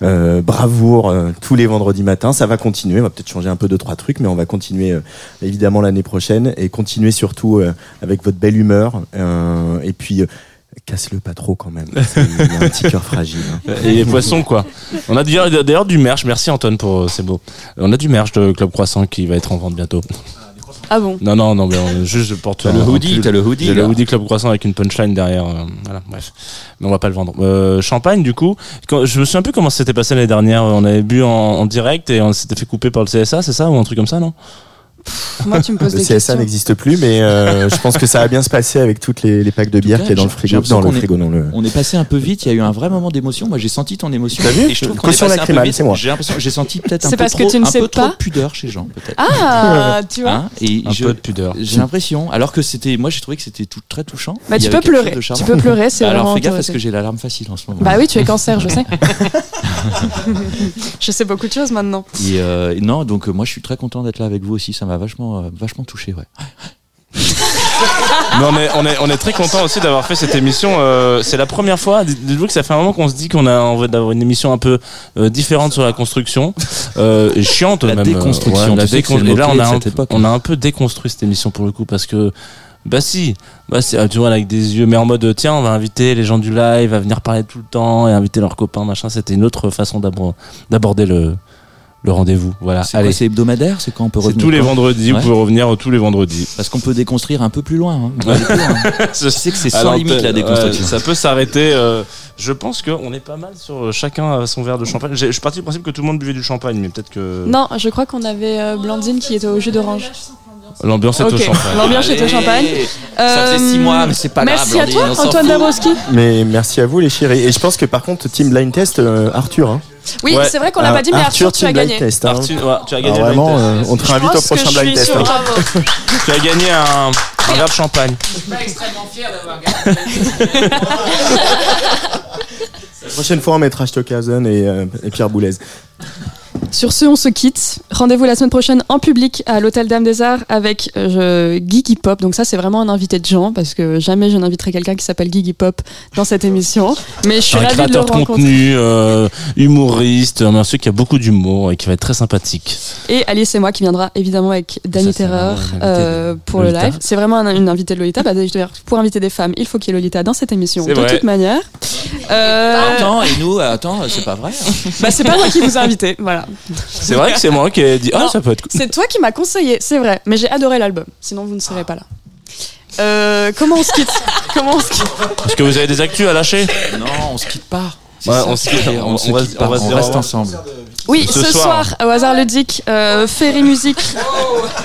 euh, bravoure tous les vendredis matins. Ça va continuer, on va peut-être changer un peu deux trois trucs, mais on va continuer évidemment l'année prochaine et continuer surtout avec votre belle humeur et puis. Casse-le pas trop quand même. Il a un petit cœur fragile. hein. Et les poissons, quoi. On a d'ailleurs du merch. Merci Antoine pour c'est beau. On a du merch de Club Croissant qui va être en vente bientôt. Ah bon Non, non, non, mais on, juste je porte T'as le hoodie, t'as le hoodie, J'ai le hoodie Club Croissant avec une punchline derrière. euh, voilà, bref. Mais on va pas le vendre. Euh, champagne, du coup. Quand, je me souviens un peu comment ça s'était passé l'année dernière. On avait bu en, en direct et on s'était fait couper par le CSA, c'est ça Ou un truc comme ça, non? Moi, tu me poses Le des CSA questions. n'existe plus, mais euh, je pense que ça va bien se passer avec toutes les, les packs de bière qu'il y a dans le frigo. Dans le est- le. On est passé un peu vite, il y a eu un vrai moment d'émotion. Moi j'ai senti ton émotion. T'as vu Et je trouve qu'on est Caution passé un peu lacrymale, vite. c'est moi. J'ai l'impression, j'ai senti peut-être un C'est peu parce que trop, tu ne un sais peu trop pas de pudeur chez Jean peut-être. Ah, tu vois. Hein et Un je- peu de pudeur. J'ai l'impression, alors que c'était, moi j'ai trouvé que c'était tout très touchant. Bah, tu peux pleurer. Tu peux pleurer, c'est Alors vraiment fais gaffe parce que j'ai l'alarme facile en ce moment. Bah oui, tu es cancer, je sais. je sais beaucoup de choses maintenant. Et euh, non, donc euh, moi je suis très content d'être là avec vous aussi. Ça m'a vachement, euh, vachement touché, ouais. Mais on est, on est, on est très content aussi d'avoir fait cette émission. euh, c'est la première fois. Dites- Dites-vous que ça fait un moment qu'on se dit qu'on a envie d'avoir une émission un peu euh, différente sur la construction, euh, chiante La même. déconstruction, la tu sais que c'est décon- le Et là, on a, un, on a un peu déconstruit cette émission pour le coup parce que. Bah si, bah c'est ah, tu vois avec des yeux mais en mode tiens on va inviter les gens du live à venir parler tout le temps et inviter leurs copains machin c'était une autre façon d'abor- d'aborder le le rendez-vous voilà C'est allez quoi, c'est hebdomadaire, c'est quand on peut c'est revenir tous les vendredis Ouais. vous pouvez revenir tous les vendredis Parce qu'on peut déconstruire un peu plus loin. Hein. Je sais que c'est sans Alors, limite la ouais, déconstruction. ça peut s'arrêter. euh, je pense qu'on est pas mal sur euh, chacun a son verre de champagne. J'ai- Je suis parti du principe que tout le monde buvait du champagne, mais peut-être que Non, je crois qu'on avait euh, Blandine qui était au jus d'orange. l'ambiance est au champagne. L'ambiance est au champagne. Ça faisait six mois, mais c'est pas grave, Merci à toi, Antoine. Dabrowski. Mais merci à vous, les chéris. Et je pense que par contre, Team Blind Test, euh, Arthur. Hein. Oui, Ouais. c'est vrai qu'on l'a Ah, pas dit, mais Arthur, tu Team as gagné. Test, hein. Arthur, ouais, tu as Ah, gagné le vraiment, euh, on te réinvite au prochain je Blind suis Test. hein. Bravo. Tu as gagné un, un verre de champagne. pas extrêmement fier d'avoir gagné. La prochaine fois, on mettra Stockhausen et, euh, et Pierre Boulez. Sur ce, on se quitte. Rendez-vous la semaine prochaine en public à l'Hôtel Dame des Arts avec euh, Gigi Pop. Donc ça, c'est vraiment un invité de Jean parce que jamais je n'inviterai quelqu'un qui s'appelle Gigi Pop dans cette émission. Mais je suis un ravie de le créateur de rencontrer. contenu, euh, humoriste, un monsieur qui a beaucoup d'humour et qui va être très sympathique. Et Alice et moi qui viendra évidemment avec Danny Terreur euh, pour le live. C'est vraiment un- une invitée de Lolita. Bah, d'ailleurs, pour inviter des femmes, il faut qu'il y ait Lolita dans cette émission. De vrai. toute manière. Euh, Attends, et nous, attends, c'est pas vrai. bah, c'est pas moi qui vous ai invité. Voilà. C'est vrai que c'est moi qui ai dit ah Non, ça peut être cool. C'est toi qui m'as conseillé, c'est vrai. Mais j'ai adoré l'album. Sinon, vous ne serez pas là. Euh, comment on se quitte? Comment on se quitte? Est-ce que vous avez des actus à lâcher? Non, on se quitte pas. C'est Ouais, ça, on se c'est- quitte, on on, se on va, quitte on va pas, se on dire au reste revoir. ensemble. Oui, Ce ce, soir. soir, au hasard ludique, euh, Ferry Music.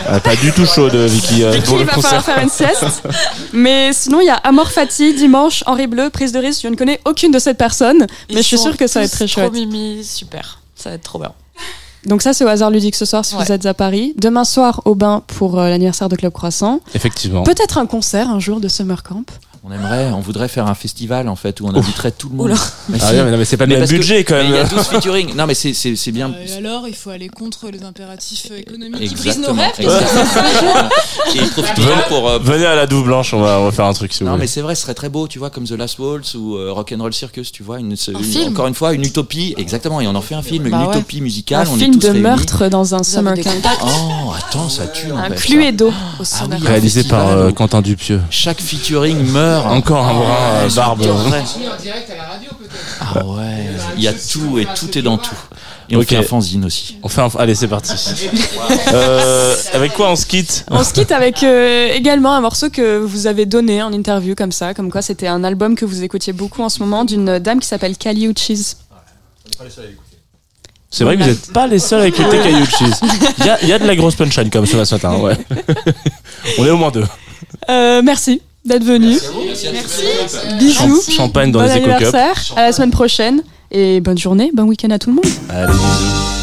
Ah, pas du tout chaud de Vicky euh, Vicky, pour il le va concert. falloir faire une sieste. Mais sinon, il y a Amor Fati, dimanche, Henri Bleu, prise de risque. Je ne connais aucune de ces personnes, mais je suis sûre que ça va être très chouette. Trop mimi, super. Ça va être trop bien. Donc ça, c'est au hasard ludique ce soir si Ouais. vous êtes à Paris. Demain soir, au bain pour euh, l'anniversaire de Club Croissant. Effectivement. Peut-être un concert un jour de Summer Camp. On aimerait, on voudrait faire un festival en fait où on inviterait tout le monde. Mais Ah si. mais non, mais c'est pas le même que- budget, quand mais Il y a même. 12 featuring. Non mais c'est c'est c'est bien. Et alors, il faut aller contre les impératifs euh, économiques qui brisent nos Exactement. rêves. exactement. Et Venez, pour. euh, venez à la double blanche, on va, on va faire un truc si vous non voulez. mais c'est vrai, ce serait très beau, tu vois, comme The Last Waltz ou euh, Rock'n'Roll Circus, tu vois, une, une- film. encore une fois une utopie, exactement, et on en fait un film, Bah une ouais. utopie musicale, Un on film est tous de réunis. meurtre dans un Summer Camp. Oh, attends, ça tue. Un Cluedo Ah. Réalisé par euh, Quentin Dupieux. Chaque featuring meurt. Encore un brin euh, barbe. j'adorerais. en direct à la radio peut-être. Ah ouais, il y a tout et tout est dans tout. Et on Ok. fait un fanzine aussi. On fait un... Allez, c'est parti. Euh, avec quoi on se quitte? On se quitte avec euh, également un morceau que vous avez donné en interview comme ça, comme quoi c'était un album que vous écoutiez beaucoup en ce moment d'une dame qui s'appelle Kali Uchis. C'est vrai que vous n'êtes pas les seuls à écouter Caillou Cheese. Il y a, il y a de la grosse punchline comme ça ce matin, ouais. on est au moins deux. Euh, merci d'être venu. Bisous. Champ- champagne dans bon les éco-cups. anniversaire. À la semaine prochaine. Et bonne journée, bon week-end à tout le monde. Allez, bisous.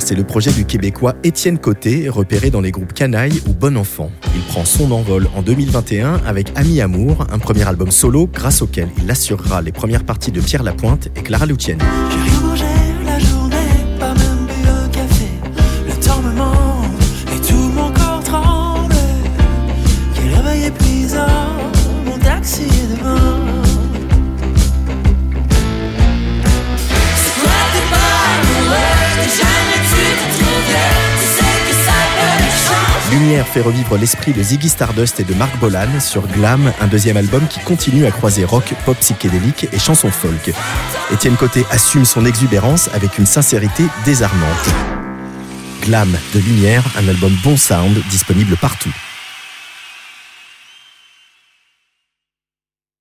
C'est le projet du Québécois Étienne Côté, repéré dans les groupes Canaille ou Bon Enfant. Il prend son envol en 2021 avec Ami Amour, un premier album solo grâce auquel il assurera les premières parties de Pierre Lapointe et Clara Luciani. Fait revivre l'esprit de Ziggy Stardust et de Marc Bolan sur Glam, un deuxième album qui continue à croiser rock, pop psychédélique et chansons folk. Étienne Côté assume son exubérance avec une sincérité désarmante. Glam de Lumière, un album bon sound disponible partout.